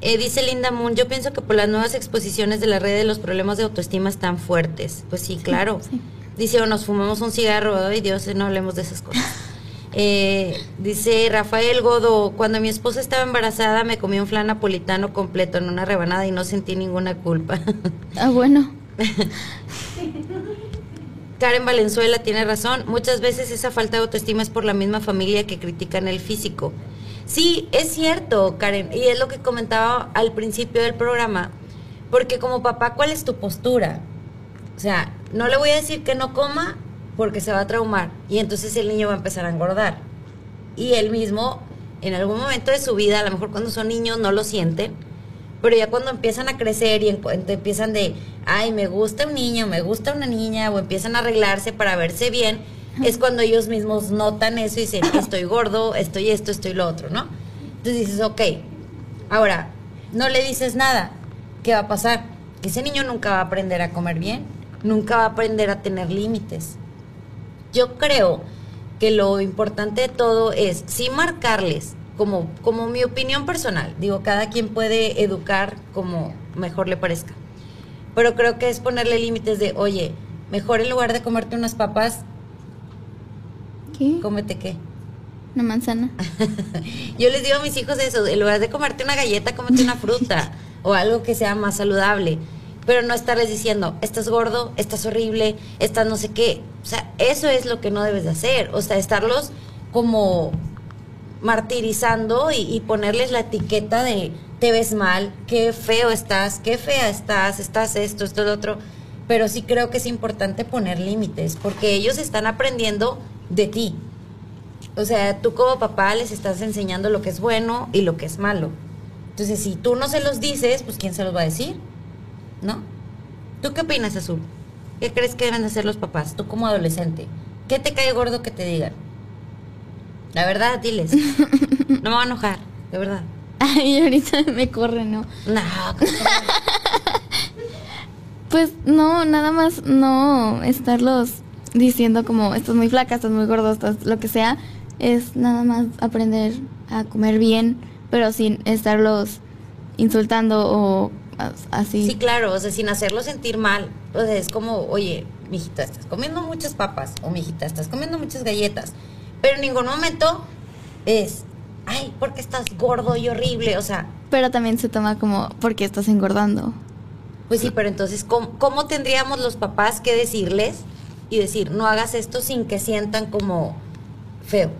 [SPEAKER 1] Eh, dice Linda Moon, yo pienso que por las nuevas exposiciones de la red de los problemas de autoestima están fuertes. Pues sí, claro. Dice, o nos fumamos un cigarro, ay Dios, no hablemos de esas cosas. *laughs* Eh, dice Rafael Godo, cuando mi esposa estaba embarazada me comí un flan napolitano completo en una rebanada y no sentí ninguna culpa. *laughs*
[SPEAKER 2] Ah, bueno. *laughs*
[SPEAKER 1] Karen Valenzuela tiene razón. Muchas veces esa falta de autoestima es por la misma familia que critican el físico. Sí, es cierto, Karen, y es lo que comentaba al principio del programa. Porque como papá, ¿cuál es tu postura? O sea, no le voy a decir que no coma porque se va a traumar y entonces el niño va a empezar a engordar. Y él mismo, en algún momento de su vida, a lo mejor cuando son niños no lo sienten, pero ya cuando empiezan a crecer y empiezan de, ay, me gusta un niño, me gusta una niña, o empiezan a arreglarse para verse bien, es cuando ellos mismos notan eso y dicen, estoy gordo, estoy esto, estoy lo otro, ¿no? Entonces dices, ok, ahora, no le dices nada, ¿qué va a pasar? Que ese niño nunca va a aprender a comer bien, nunca va a aprender a tener límites. Yo creo que lo importante de todo es sí marcarles, como, como mi opinión personal. Digo, cada quien puede educar como mejor le parezca. Pero creo que es ponerle límites de, oye, mejor en lugar de comerte unas papas,
[SPEAKER 2] ¿Qué?
[SPEAKER 1] cómete qué.
[SPEAKER 2] Una manzana. *laughs*
[SPEAKER 1] Yo les digo a mis hijos eso, en lugar de comerte una galleta, cómete una fruta *laughs* o algo que sea más saludable. Pero no estarles diciendo, estás gordo, estás horrible, estás no sé qué. O sea, eso es lo que no debes de hacer. O sea, estarlos como martirizando y, ponerles la etiqueta de te ves mal, qué feo estás, qué fea estás, estás esto, esto, lo otro. Pero sí creo que es importante poner límites porque ellos están aprendiendo de ti. O sea, tú como papá les estás enseñando lo que es bueno y lo que es malo. Entonces, si tú no se los dices, pues ¿quién se los va a decir? ¿No? ¿Tú qué opinas, Azul? ¿Qué crees que deben de hacer los papás? Tú como adolescente. ¿Qué te cae gordo que te digan? La verdad, diles. *laughs* No me va a enojar, de verdad.
[SPEAKER 2] Ay, ahorita me corre, ¿no?
[SPEAKER 1] No, *laughs*
[SPEAKER 2] Pues no, nada más no estarlos diciendo como estás muy flaca, estás muy gordo, estás lo que sea. Es nada más aprender a comer bien, pero sin estarlos insultando o así.
[SPEAKER 1] Sí, claro, o sea, sin hacerlo sentir mal. O sea, es como, oye, mijita, estás comiendo muchas papas, o mijita, estás comiendo muchas galletas. Pero en ningún momento es, ay, porque estás gordo y horrible. O sea,
[SPEAKER 2] Pero también se toma como porque estás engordando.
[SPEAKER 1] pues sí, pero entonces, ¿cómo, cómo tendríamos los papás que decirles y decir, no hagas esto sin que sientan como feo?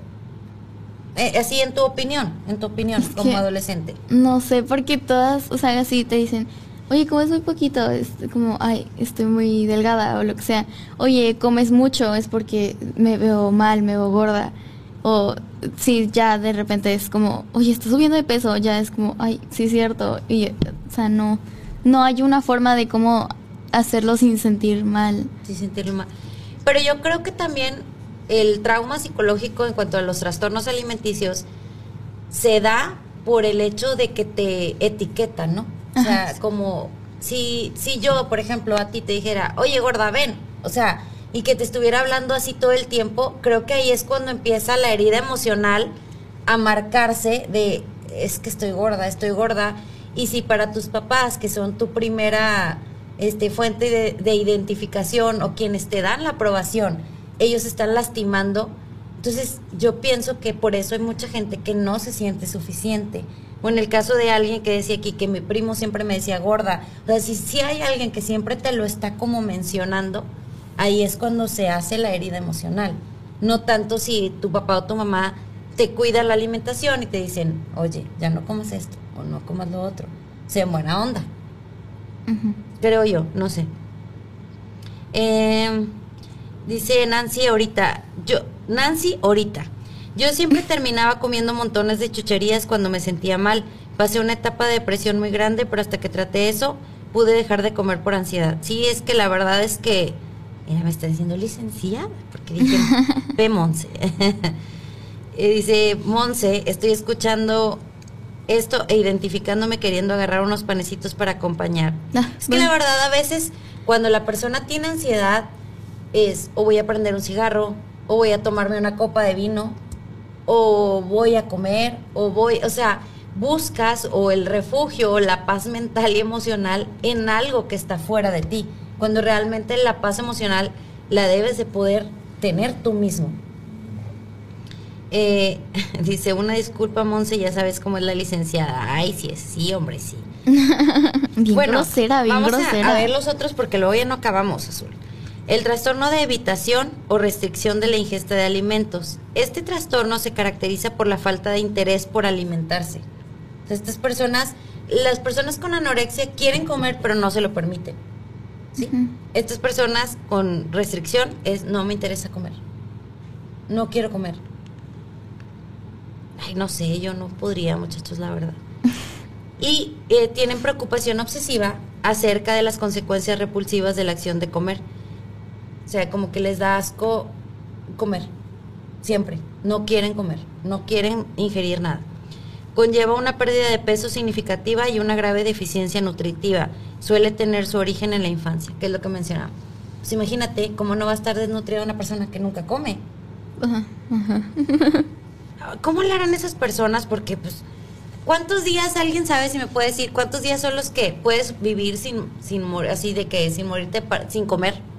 [SPEAKER 1] Eh, así en tu opinión, en tu opinión,
[SPEAKER 2] Es
[SPEAKER 1] como adolescente.
[SPEAKER 2] No sé, porque todas, o sea, así te dicen, oye, comes muy poquito, es como, ay, estoy muy delgada o lo que sea. Oye, comes mucho, es porque me veo mal, me veo gorda. O si ya de repente es como, oye, estás subiendo de peso, ya es como, ay, sí es cierto. Y, o sea, no, no hay una forma de cómo hacerlo sin sentir mal.
[SPEAKER 1] Sí, sentirlo mal. Pero yo creo que también el trauma psicológico en cuanto a los trastornos alimenticios se da por el hecho de que te etiquetan, ¿no? O sea,
[SPEAKER 2] Ajá.
[SPEAKER 1] como si, si yo, por ejemplo, a ti te dijera, oye, gorda, ven, o sea, y que te estuviera hablando así todo el tiempo, creo que ahí es cuando empieza la herida emocional a marcarse de, es que estoy gorda, estoy gorda. Y si para tus papás, que son tu primera este, fuente de, de identificación o quienes te dan la aprobación, ellos están lastimando, entonces yo pienso que por eso hay mucha gente que no se siente suficiente. O en el caso de alguien que decía aquí que mi primo siempre me decía gorda, o sea, si, si hay alguien que siempre te lo está como mencionando, ahí es cuando se hace la herida emocional. No tanto si tu papá o tu mamá te cuida la alimentación y te dicen, oye, ya no comas esto o no comas lo otro. Sea buena onda, creo yo, no sé. Eh, dice Nancy ahorita, yo, Nancy ahorita. Yo siempre *laughs* terminaba comiendo montones de chucherías cuando me sentía mal. Pasé una etapa de depresión muy grande, pero hasta que traté eso, pude dejar de comer por ansiedad. Sí, es que la verdad es que. Mira, me está diciendo licenciada, porque dije *laughs* P. Monse. *laughs* Dice Monse, estoy escuchando esto e identificándome queriendo agarrar unos panecitos para acompañar.
[SPEAKER 2] Ah,
[SPEAKER 1] Es que
[SPEAKER 2] bueno.
[SPEAKER 1] la verdad a veces cuando la persona tiene ansiedad es o voy a prender un cigarro o voy a tomarme una copa de vino o voy a comer o voy, o sea, buscas o el refugio o la paz mental y emocional en algo que está fuera de ti, cuando realmente la paz emocional la debes de poder tener tú mismo. Eh, *laughs* dice, una disculpa, Monse, ya sabes cómo es la licenciada. Ay, sí, es, sí, hombre, sí. *laughs*
[SPEAKER 2] Bien grosera, bien
[SPEAKER 1] vamos a-
[SPEAKER 2] grosera.
[SPEAKER 1] A, ver los otros porque luego ya no acabamos, Azul. El trastorno de evitación o restricción de la ingesta de alimentos. Este trastorno se caracteriza por la falta de interés por alimentarse. Estas personas, las personas con anorexia quieren comer pero no se lo permiten. ¿sí? Estas personas con restricción es no me interesa comer. No quiero comer. Ay, no sé, yo no podría, muchachos, la verdad. *laughs* Y eh, tienen preocupación obsesiva acerca de las consecuencias repulsivas de la acción de comer. O sea, como que les da asco comer. Siempre. No quieren comer. No quieren ingerir nada. Conlleva una pérdida de peso significativa y una grave deficiencia nutritiva. Suele tener su origen en la infancia, que es lo que mencionaba. Pues imagínate cómo no va a estar desnutrida una persona que nunca come.
[SPEAKER 2] Ajá, ajá.
[SPEAKER 1] ¿Cómo le harán esas personas? Porque, pues, ¿cuántos días alguien sabe si me puede decir cuántos días son los que puedes vivir sin, sin morir, así de que sin morirte, sin comer?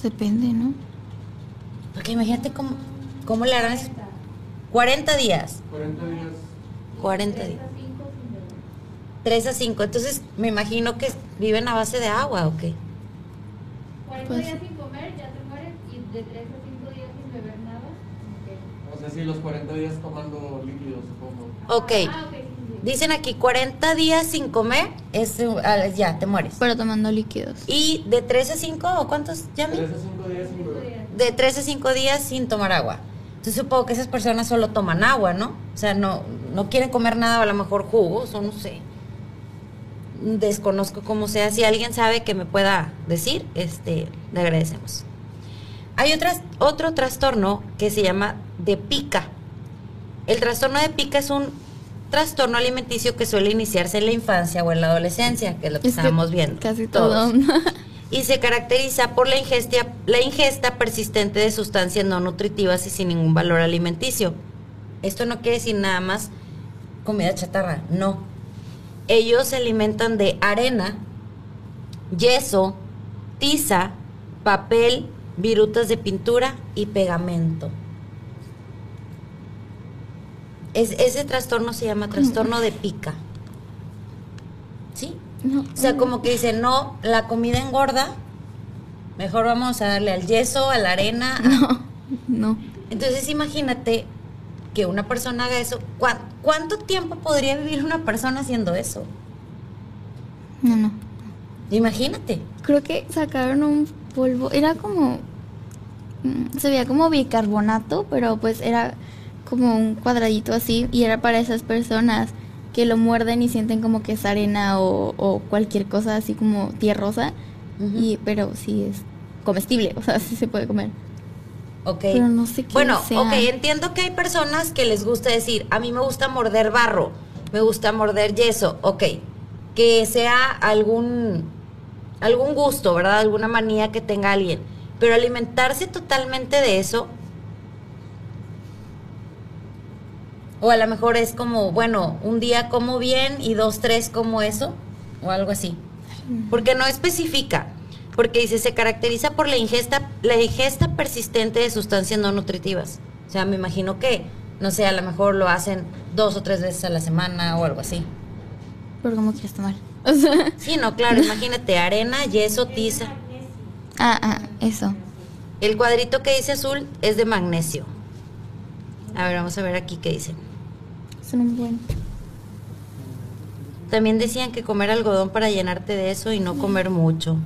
[SPEAKER 2] Pues depende, ¿no?
[SPEAKER 1] Porque imagínate cómo, cómo le harán eso. 40 días.
[SPEAKER 3] 40 días.
[SPEAKER 1] 40 días. 3 a 5. Entonces, me imagino que viven a base de agua o qué.
[SPEAKER 5] 40
[SPEAKER 2] Pues-
[SPEAKER 5] días sin comer, ya te mueres, y de 3 a 5 días sin beber nada.
[SPEAKER 3] O sea, sí, los 40 días tomando líquidos, supongo.
[SPEAKER 1] Ok.
[SPEAKER 5] Ah, ok, sí, sí.
[SPEAKER 1] Dicen aquí 40 días sin comer, es, ah, ya, te mueres.
[SPEAKER 2] Pero tomando líquidos.
[SPEAKER 1] Y de 3 a 5, ¿o cuántos llaman?
[SPEAKER 3] 3 a 5 días sin
[SPEAKER 1] de 3 a 5 días sin tomar agua. Entonces supongo que esas personas solo toman agua, ¿no? O sea, no, no quieren comer nada, o a lo mejor jugos, o no sé. Desconozco cómo sea. Si alguien sabe que me pueda decir, este, le agradecemos. Hay otras, otro trastorno que se llama de pica. El trastorno de pica es un trastorno alimenticio que suele iniciarse en la infancia o en la adolescencia, que es lo que
[SPEAKER 2] Es que
[SPEAKER 1] estábamos viendo.
[SPEAKER 2] Casi
[SPEAKER 1] todos
[SPEAKER 2] todo. *laughs*
[SPEAKER 1] y se caracteriza por la ingesta, la ingesta persistente de sustancias no nutritivas y sin ningún valor alimenticio. Esto no quiere decir nada más comida chatarra, no. Ellos se alimentan de arena, yeso, tiza, papel, virutas de pintura y pegamento. Es, ese trastorno se llama trastorno de pica. ¿Sí?
[SPEAKER 2] No.
[SPEAKER 1] O sea, como que dicen, no, la comida engorda, mejor vamos a darle al yeso, a la arena. a-".
[SPEAKER 2] No, no.
[SPEAKER 1] Entonces imagínate que una persona haga eso. ¿Cuán- ¿Cuánto tiempo podría vivir una persona haciendo eso?
[SPEAKER 2] No, no.
[SPEAKER 1] Imagínate.
[SPEAKER 2] Creo que sacaron un polvo. Era como. mm, Se veía como bicarbonato, pero pues era como un cuadradito así. Y era para esas personas que lo muerden y sienten como que es arena o, o cualquier cosa así como tierrosa.
[SPEAKER 1] Ujú.
[SPEAKER 2] y, pero sí es comestible, *laughs* o sea, sí se puede comer.
[SPEAKER 1] Ok.
[SPEAKER 2] Pero no sé qué
[SPEAKER 1] Bueno,
[SPEAKER 2] sea.
[SPEAKER 1] ok, entiendo que hay personas que les gusta decir, a mí me gusta morder barro, me gusta morder yeso, ok. Que sea algún, algún gusto, ¿verdad? Alguna manía que tenga alguien. Pero alimentarse totalmente de eso. O a lo mejor es como, bueno, un día como bien y dos, tres como eso, o algo así. Porque no especifica. Porque dice, se caracteriza por la ingesta, la ingesta persistente de sustancias no nutritivas. O sea, me imagino que, no sé, a lo mejor lo hacen dos o tres veces a la semana o algo así.
[SPEAKER 2] Pero como quieres tomar. O sea,
[SPEAKER 1] Sí, no, claro, imagínate, arena, yeso, tiza.
[SPEAKER 2] ah, ah, eso.
[SPEAKER 1] El cuadrito que dice azul es de magnesio. A ver, vamos a ver aquí qué dice.
[SPEAKER 2] Son un buen.
[SPEAKER 1] También decían que comer algodón para llenarte de eso y no comer mucho.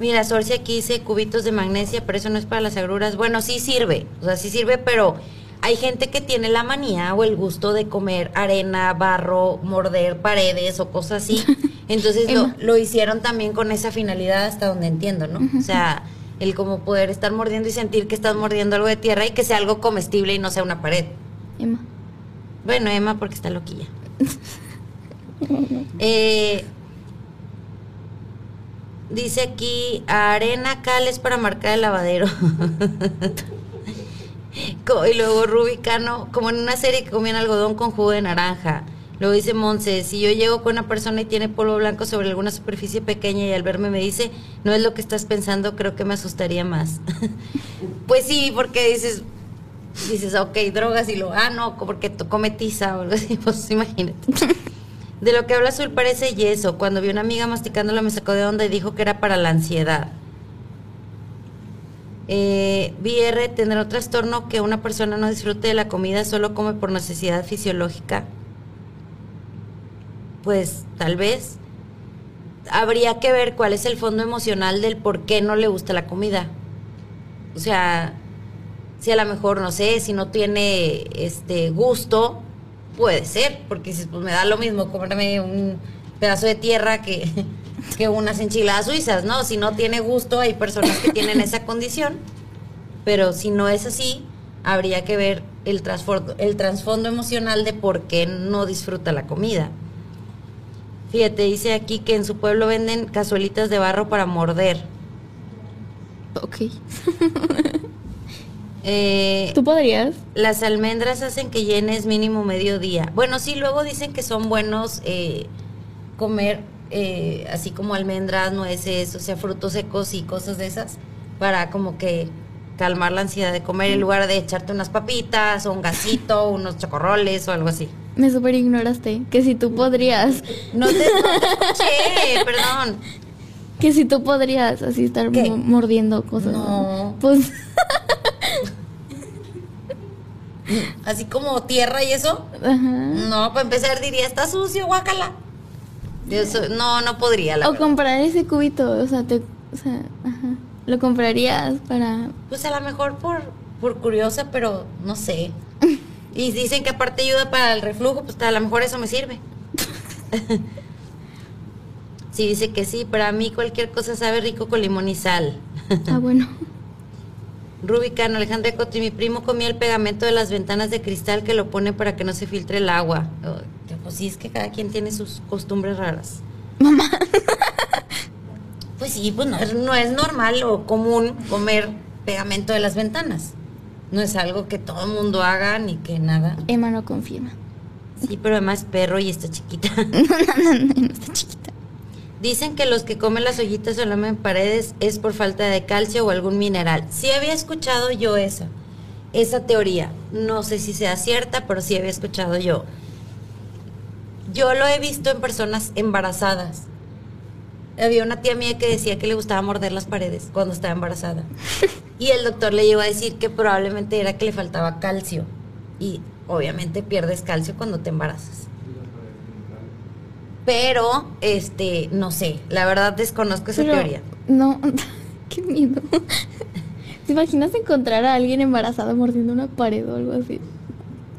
[SPEAKER 1] Mira, Sorcia aquí dice cubitos de magnesia, pero eso no es para las agruras. Bueno, sí sirve, o sea, sí sirve, pero hay gente que tiene la manía o el gusto de comer arena, barro, morder paredes o cosas así. *laughs* Entonces lo,
[SPEAKER 2] Emma.
[SPEAKER 1] lo hicieron también con esa finalidad hasta donde entiendo, ¿no? O sea, el como poder estar mordiendo y sentir que estás mordiendo algo de tierra y que sea algo comestible y no sea una pared.
[SPEAKER 2] Emma.
[SPEAKER 1] Bueno, Emma, porque está loquilla. *laughs* Eh, dice aquí, arena cal es para marcar el lavadero. *laughs* Y luego Rubicano, como en una serie que comían algodón con jugo de naranja. Luego dice Monse, si yo llego con una persona y tiene polvo blanco sobre alguna superficie pequeña y al verme me dice, no es lo que estás pensando, creo que me asustaría más. *laughs* pues sí, porque dices, dices, ok, drogas y lo, ah, no, porque to- come tiza o algo así, *laughs* pues imagínate. De lo que habla Azul parece yeso. Cuando vi una amiga masticándola me sacó de onda y dijo que era para la ansiedad. Eh, VR, tener un trastorno que una persona no disfrute de la comida, solo come por necesidad fisiológica. Pues tal vez habría que ver cuál es el fondo emocional del por qué no le gusta la comida. O sea, si a lo mejor, no sé, si no tiene este gusto, puede ser, porque pues me da lo mismo comerme un pedazo de tierra que, *laughs* que unas enchiladas suizas, ¿no? Si no tiene gusto, hay personas que tienen esa condición, pero si no es así, habría que ver el trasfondo, el trasfondo emocional de por qué no disfruta la comida. Fíjate, dice aquí que en su pueblo venden cazuelitas de barro para morder.
[SPEAKER 2] Ok. *laughs*
[SPEAKER 1] Eh,
[SPEAKER 2] ¿Tú podrías?
[SPEAKER 1] Las almendras hacen que llenes mínimo medio día. Bueno, sí, luego dicen que son buenos eh, comer eh, así como almendras, nueces, o sea, frutos secos y cosas de esas, para como que calmar la ansiedad de comer en lugar de echarte unas papitas o un gasito, *laughs* unos chocorroles o algo así.
[SPEAKER 2] Me super ignoraste. Que si tú podrías.
[SPEAKER 1] No te *laughs* escuché, perdón.
[SPEAKER 2] Que si tú podrías así estar mordiendo cosas.
[SPEAKER 1] No.
[SPEAKER 2] Pues. *gasps*
[SPEAKER 1] Así como tierra y eso.
[SPEAKER 2] Ajá.
[SPEAKER 1] No, para empezar diría, está sucio, guácala. Eso, no, no podría, la
[SPEAKER 2] O
[SPEAKER 1] verdad.
[SPEAKER 2] comprar ese cubito. O sea, te. O sea, ajá. Lo comprarías para.
[SPEAKER 1] Pues a lo mejor por, por curiosa, pero no sé. *laughs* Y dicen que aparte ayuda para el reflujo, pues a lo mejor eso me sirve. *laughs* sí, dice que sí, pero a mí cualquier cosa sabe rico con limón y sal.
[SPEAKER 2] Ah, bueno. *laughs*
[SPEAKER 1] Rubicano, Alejandra Coti, mi primo comía el pegamento de las ventanas de cristal que lo pone para que no se filtre el agua. Pues sí, es que cada quien tiene sus costumbres raras.
[SPEAKER 2] Mamá. *laughs*
[SPEAKER 1] Pues sí, pues no es, no es normal o común comer pegamento de las ventanas. No es algo que todo el mundo haga ni que nada.
[SPEAKER 2] Emma no confirma.
[SPEAKER 1] Sí, pero además es perro y está chiquita. *laughs*
[SPEAKER 2] no está chiquita.
[SPEAKER 1] Dicen que los que comen las ollitas o lamen paredes es por falta de calcio o algún mineral. Sí había escuchado yo esa, esa teoría. No sé si sea cierta, pero sí había escuchado yo. Yo lo he visto en personas embarazadas. Había una tía mía que decía que le gustaba morder las paredes cuando estaba embarazada. *laughs* Y el doctor le llegó a decir que probablemente era que le faltaba calcio. Y obviamente pierdes calcio cuando te embarazas. Pero, este, no sé, la verdad desconozco esa
[SPEAKER 2] Pero,
[SPEAKER 1] teoría.
[SPEAKER 2] No. *laughs* Qué miedo. ¿Te imaginas encontrar a alguien embarazada mordiendo una pared o algo así?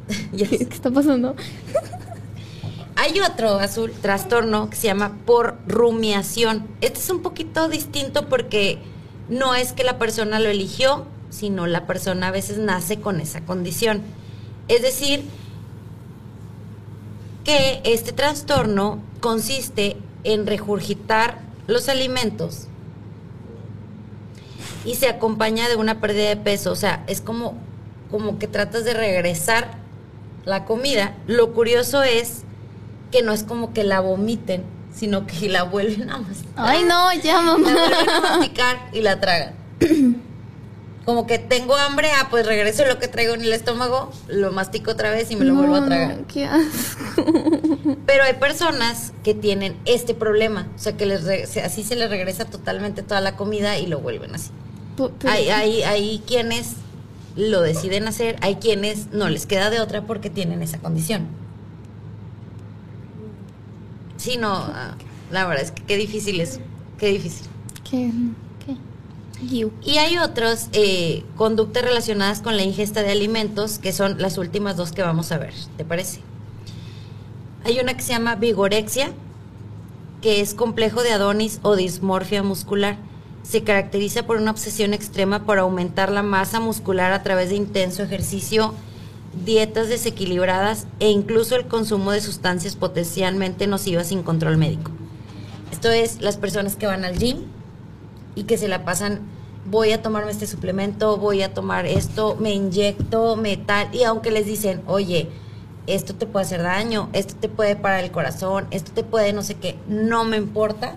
[SPEAKER 2] *laughs* ¿Qué, qué está pasando? *laughs*
[SPEAKER 1] Hay otro azul trastorno que se llama por rumiación. Este es un poquito distinto porque no es que la persona lo eligió, sino la persona a veces nace con esa condición. Es decir, que este trastorno consiste en regurgitar los alimentos y se acompaña de una pérdida de peso. O sea, es como, como que tratas de regresar la comida. Lo curioso es que no es como que la vomiten, sino que la vuelven a masticar.
[SPEAKER 2] Ay, no, ya,
[SPEAKER 1] La vuelven a
[SPEAKER 2] mamá.
[SPEAKER 1] masticar y la tragan. *clears throat* Como que tengo hambre, ah, pues regreso lo que traigo en el estómago, lo mastico otra vez y me lo
[SPEAKER 2] No,
[SPEAKER 1] vuelvo a tragar.
[SPEAKER 2] qué asco.
[SPEAKER 1] Pero hay personas que tienen este problema, o sea, que les así se les regresa totalmente toda la comida y lo vuelven así.
[SPEAKER 2] Pero-
[SPEAKER 1] Hay, hay, hay quienes lo deciden hacer, hay quienes no les queda de otra porque tienen esa condición. Sí, no, ah, la verdad es que qué difícil es, qué difícil.
[SPEAKER 2] ¿Qué?
[SPEAKER 1] Y hay otros eh, conductas relacionadas con la ingesta de alimentos, que son las últimas dos que vamos a ver, ¿te parece? Hay una que se llama vigorexia, que es complejo de Adonis o dismorfia muscular. Se caracteriza por una obsesión extrema por aumentar la masa muscular a través de intenso ejercicio, dietas desequilibradas e incluso el consumo de sustancias potencialmente nocivas sin control médico. Esto es las personas que van al gym y que se la pasan, voy a tomarme este suplemento, voy a tomar esto, me inyecto, me tal, y aunque les dicen, oye, esto te puede hacer daño, esto te puede parar el corazón, esto te puede no sé qué, no me importa,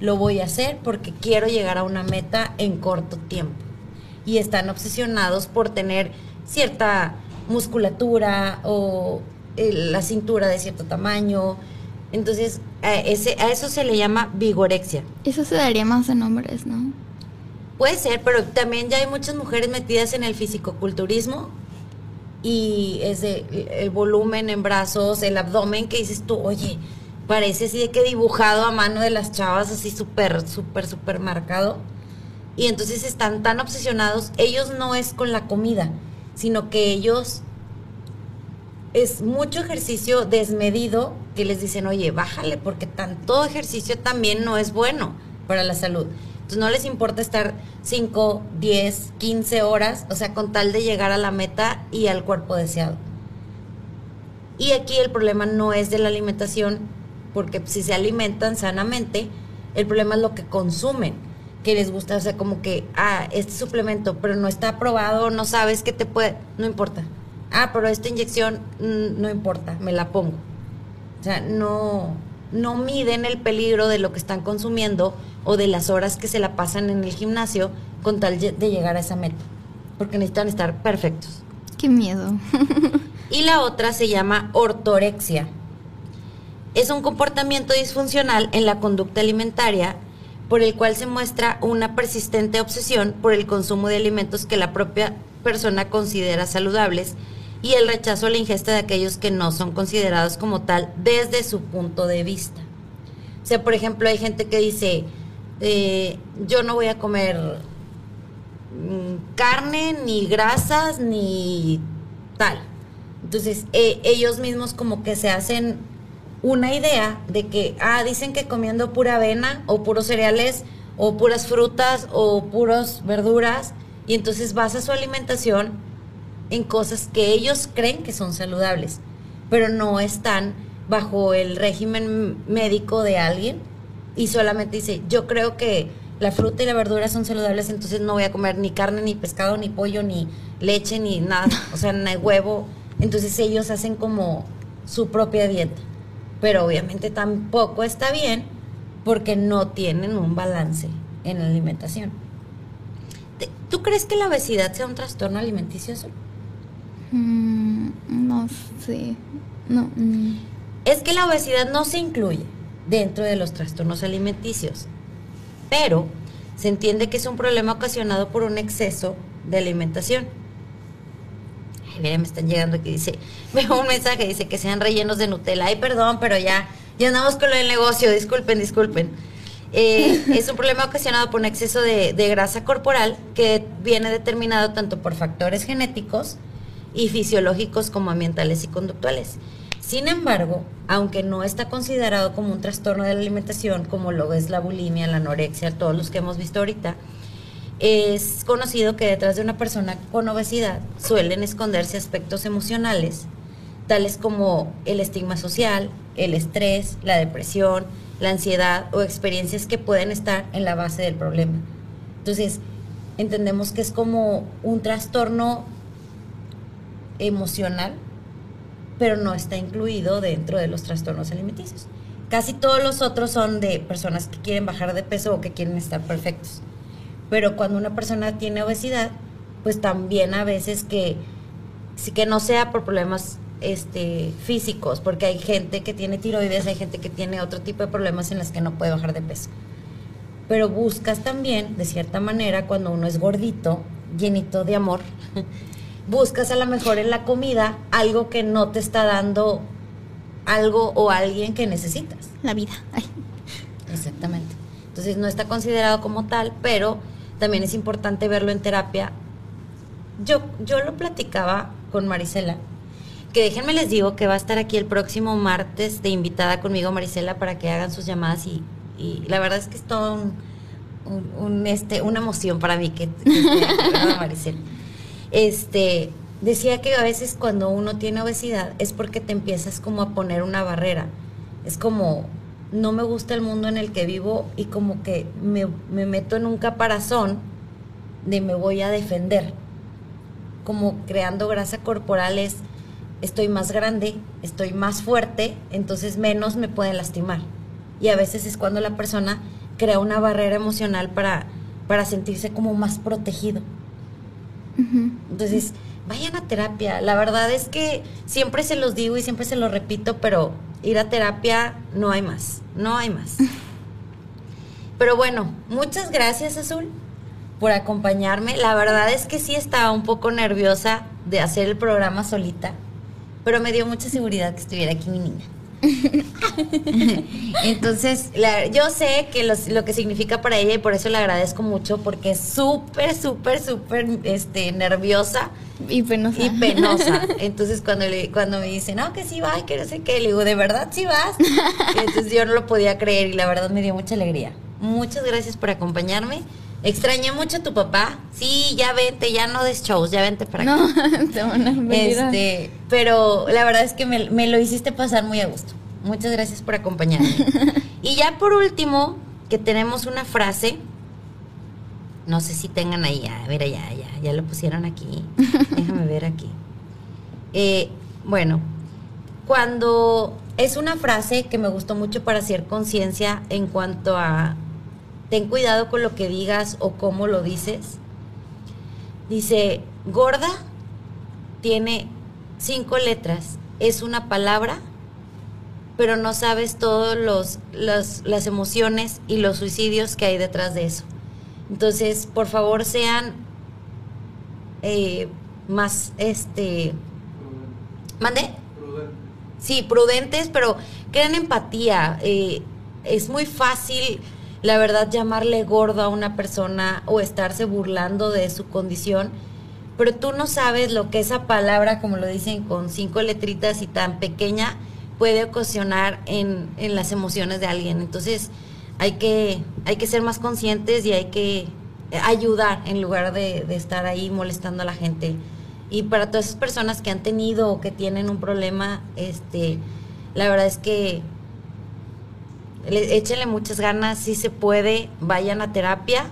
[SPEAKER 1] lo voy a hacer porque quiero llegar a una meta en corto tiempo. Y están obsesionados por tener cierta musculatura o eh, la cintura de cierto tamaño. Entonces, a, ese, a eso se le llama vigorexia.
[SPEAKER 2] Eso se daría más en hombres, ¿no?
[SPEAKER 1] Puede ser, pero también ya hay muchas mujeres metidas en el fisicoculturismo y es de, el volumen en brazos, el abdomen que dices tú, oye, parece así de que dibujado a mano de las chavas, así súper, súper, súper marcado. Y entonces están tan obsesionados, ellos no es con la comida, sino que ellos es mucho ejercicio desmedido que les dicen, oye, bájale, porque tanto ejercicio también no es bueno para la salud. Entonces no les importa estar 5, 10, 15 horas, o sea, con tal de llegar a la meta y al cuerpo deseado. Y aquí el problema no es de la alimentación, porque si se alimentan sanamente, el problema es lo que consumen, que les gusta, o sea, como que, ah, este suplemento, pero no está aprobado, no sabes qué te puede, no importa. Ah, pero esta inyección mm, no importa, me la pongo. O sea, no, no miden el peligro de lo que están consumiendo o de las horas que se la pasan en el gimnasio con tal de llegar a esa meta, porque necesitan estar perfectos.
[SPEAKER 2] Qué miedo. *laughs*
[SPEAKER 1] Y la otra se llama ortorexia. Es un comportamiento disfuncional en la conducta alimentaria por el cual se muestra una persistente obsesión por el consumo de alimentos que la propia persona considera saludables y el rechazo a la ingesta de aquellos que no son considerados como tal desde su punto de vista. O sea, por ejemplo, hay gente que dice, eh, yo no voy a comer mm, carne, ni grasas, ni tal. Entonces, eh, ellos mismos como que se hacen una idea de que, ah, dicen que comiendo pura avena o puros cereales o puras frutas o puras verduras, y entonces basa su alimentación en cosas que ellos creen que son saludables, pero no están bajo el régimen médico de alguien y solamente dice, yo creo que la fruta y la verdura son saludables, entonces no voy a comer ni carne, ni pescado, ni pollo, ni leche, ni nada, o sea, ni huevo. Entonces ellos hacen como su propia dieta, pero obviamente tampoco está bien porque no tienen un balance en la alimentación. ¿Tú crees que la obesidad sea un trastorno alimenticio?
[SPEAKER 2] Mm, no sé. No. mm.
[SPEAKER 1] Es que la obesidad no se incluye dentro de los trastornos alimenticios, pero se entiende que es un problema ocasionado por un exceso de alimentación. Ay, mira, me están llegando aquí, dice, *laughs* veo un mensaje, dice que sean rellenos de Nutella. Ay, perdón, pero ya, ya andamos con lo del negocio, disculpen, disculpen. Eh, *laughs* es un problema ocasionado por un exceso de, de grasa corporal que viene determinado tanto por factores genéticos y fisiológicos como ambientales y conductuales. Sin embargo, aunque no está considerado como un trastorno de la alimentación, como lo es la bulimia, la anorexia, todos los que hemos visto ahorita, es conocido que detrás de una persona con obesidad suelen esconderse aspectos emocionales, tales como el estigma social, el estrés, la depresión, la ansiedad o experiencias que pueden estar en la base del problema. Entonces, entendemos que es como un trastorno emocional, pero no está incluido dentro de los trastornos alimenticios. Casi todos los otros son de personas que quieren bajar de peso o que quieren estar perfectos. Pero cuando una persona tiene obesidad, pues también a veces que, sí que no sea por problemas este, físicos, porque hay gente que tiene tiroides, hay gente que tiene otro tipo de problemas en las que no puede bajar de peso. Pero buscas también, de cierta manera, cuando uno es gordito, llenito de amor, *laughs* buscas a lo mejor en la comida algo que no te está dando algo o alguien que necesitas.
[SPEAKER 2] La vida. Ay.
[SPEAKER 1] Exactamente. Entonces no está considerado como tal, pero también es importante verlo en terapia. Yo, yo lo platicaba con Marisela, que déjenme les digo que va a estar aquí el próximo martes de invitada conmigo Marisela para que hagan sus llamadas y, y la verdad es que es todo un, un- un, este, una emoción para mí que, que esté aquí, ¿verdad, Marisela. Este, decía que a veces cuando uno tiene obesidad es porque te empiezas como a poner una barrera. Es como, no me gusta el mundo en el que vivo y como que me, me meto en un caparazón de me voy a defender. Como creando grasa corporal es, estoy más grande, estoy más fuerte, entonces menos me pueden lastimar. Y a veces es cuando la persona crea una barrera emocional para, para sentirse como más protegido. Entonces, vayan a terapia. La verdad es que siempre se los digo y siempre se lo repito, pero ir a terapia no hay más, no hay más. *laughs* Pero bueno, muchas gracias Azul por acompañarme. La verdad es que sí estaba un poco nerviosa de hacer el programa solita, pero me dio mucha seguridad que estuviera aquí mi niña. *laughs* Entonces, la- yo sé que los- lo que significa para ella y por eso le agradezco mucho porque es súper, súper, súper este, nerviosa
[SPEAKER 2] Y penosa.
[SPEAKER 1] y penosa. Entonces, cuando, le, cuando me dice, no, que sí va, que no sé qué, le digo, ¿de verdad sí vas? Entonces yo no lo podía creer y la verdad me dio mucha alegría. Muchas gracias por acompañarme. Extrañé mucho a tu papá. Sí, ya vente, ya no des shows, ya vente para acá.
[SPEAKER 2] No, *laughs* te van a
[SPEAKER 1] Este, pero la verdad es que me, me lo hiciste pasar muy a gusto. Muchas gracias por acompañarme. *laughs* y ya por último, que tenemos una frase. No sé si tengan ahí, ya, mira, ya, ya, ya lo pusieron aquí. *laughs* Déjame ver aquí. Eh, bueno, cuando es una frase que me gustó mucho para hacer conciencia en cuanto a ten cuidado con lo que digas o cómo lo dices. Dice, gorda tiene cinco letras, es una palabra, pero no sabes todos los, los- las emociones y los suicidios que hay detrás de eso. Entonces, por favor, sean eh, más, este, ¿mande? Sí, prudentes, pero crean empatía. eh, es muy fácil, la verdad, llamarle gordo a una persona o estarse burlando de su condición, pero tú no sabes lo que esa palabra, como lo dicen, con cinco letritas y tan pequeña, puede ocasionar en, en las emociones de alguien. Entonces, hay que, hay que ser más conscientes y hay que ayudar en lugar de, de estar ahí molestando a la gente. Y para todas esas personas que han tenido o que tienen un problema, este, la verdad es que échenle muchas ganas, si se puede, vayan a terapia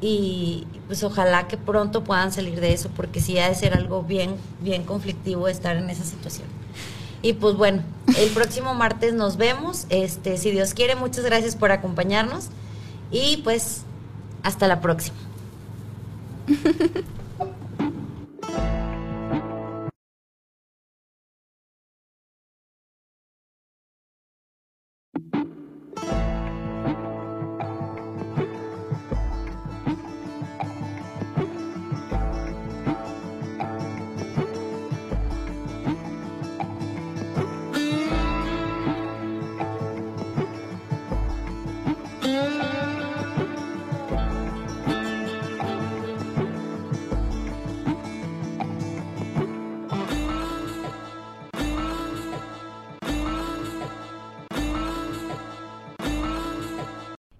[SPEAKER 1] y pues ojalá que pronto puedan salir de eso, porque sí ha de ser algo bien, bien conflictivo estar en esa situación. Y pues bueno, el *laughs* próximo martes nos vemos, este, si Dios quiere, muchas gracias por acompañarnos y pues hasta la próxima. *laughs*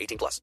[SPEAKER 6] 18 plus.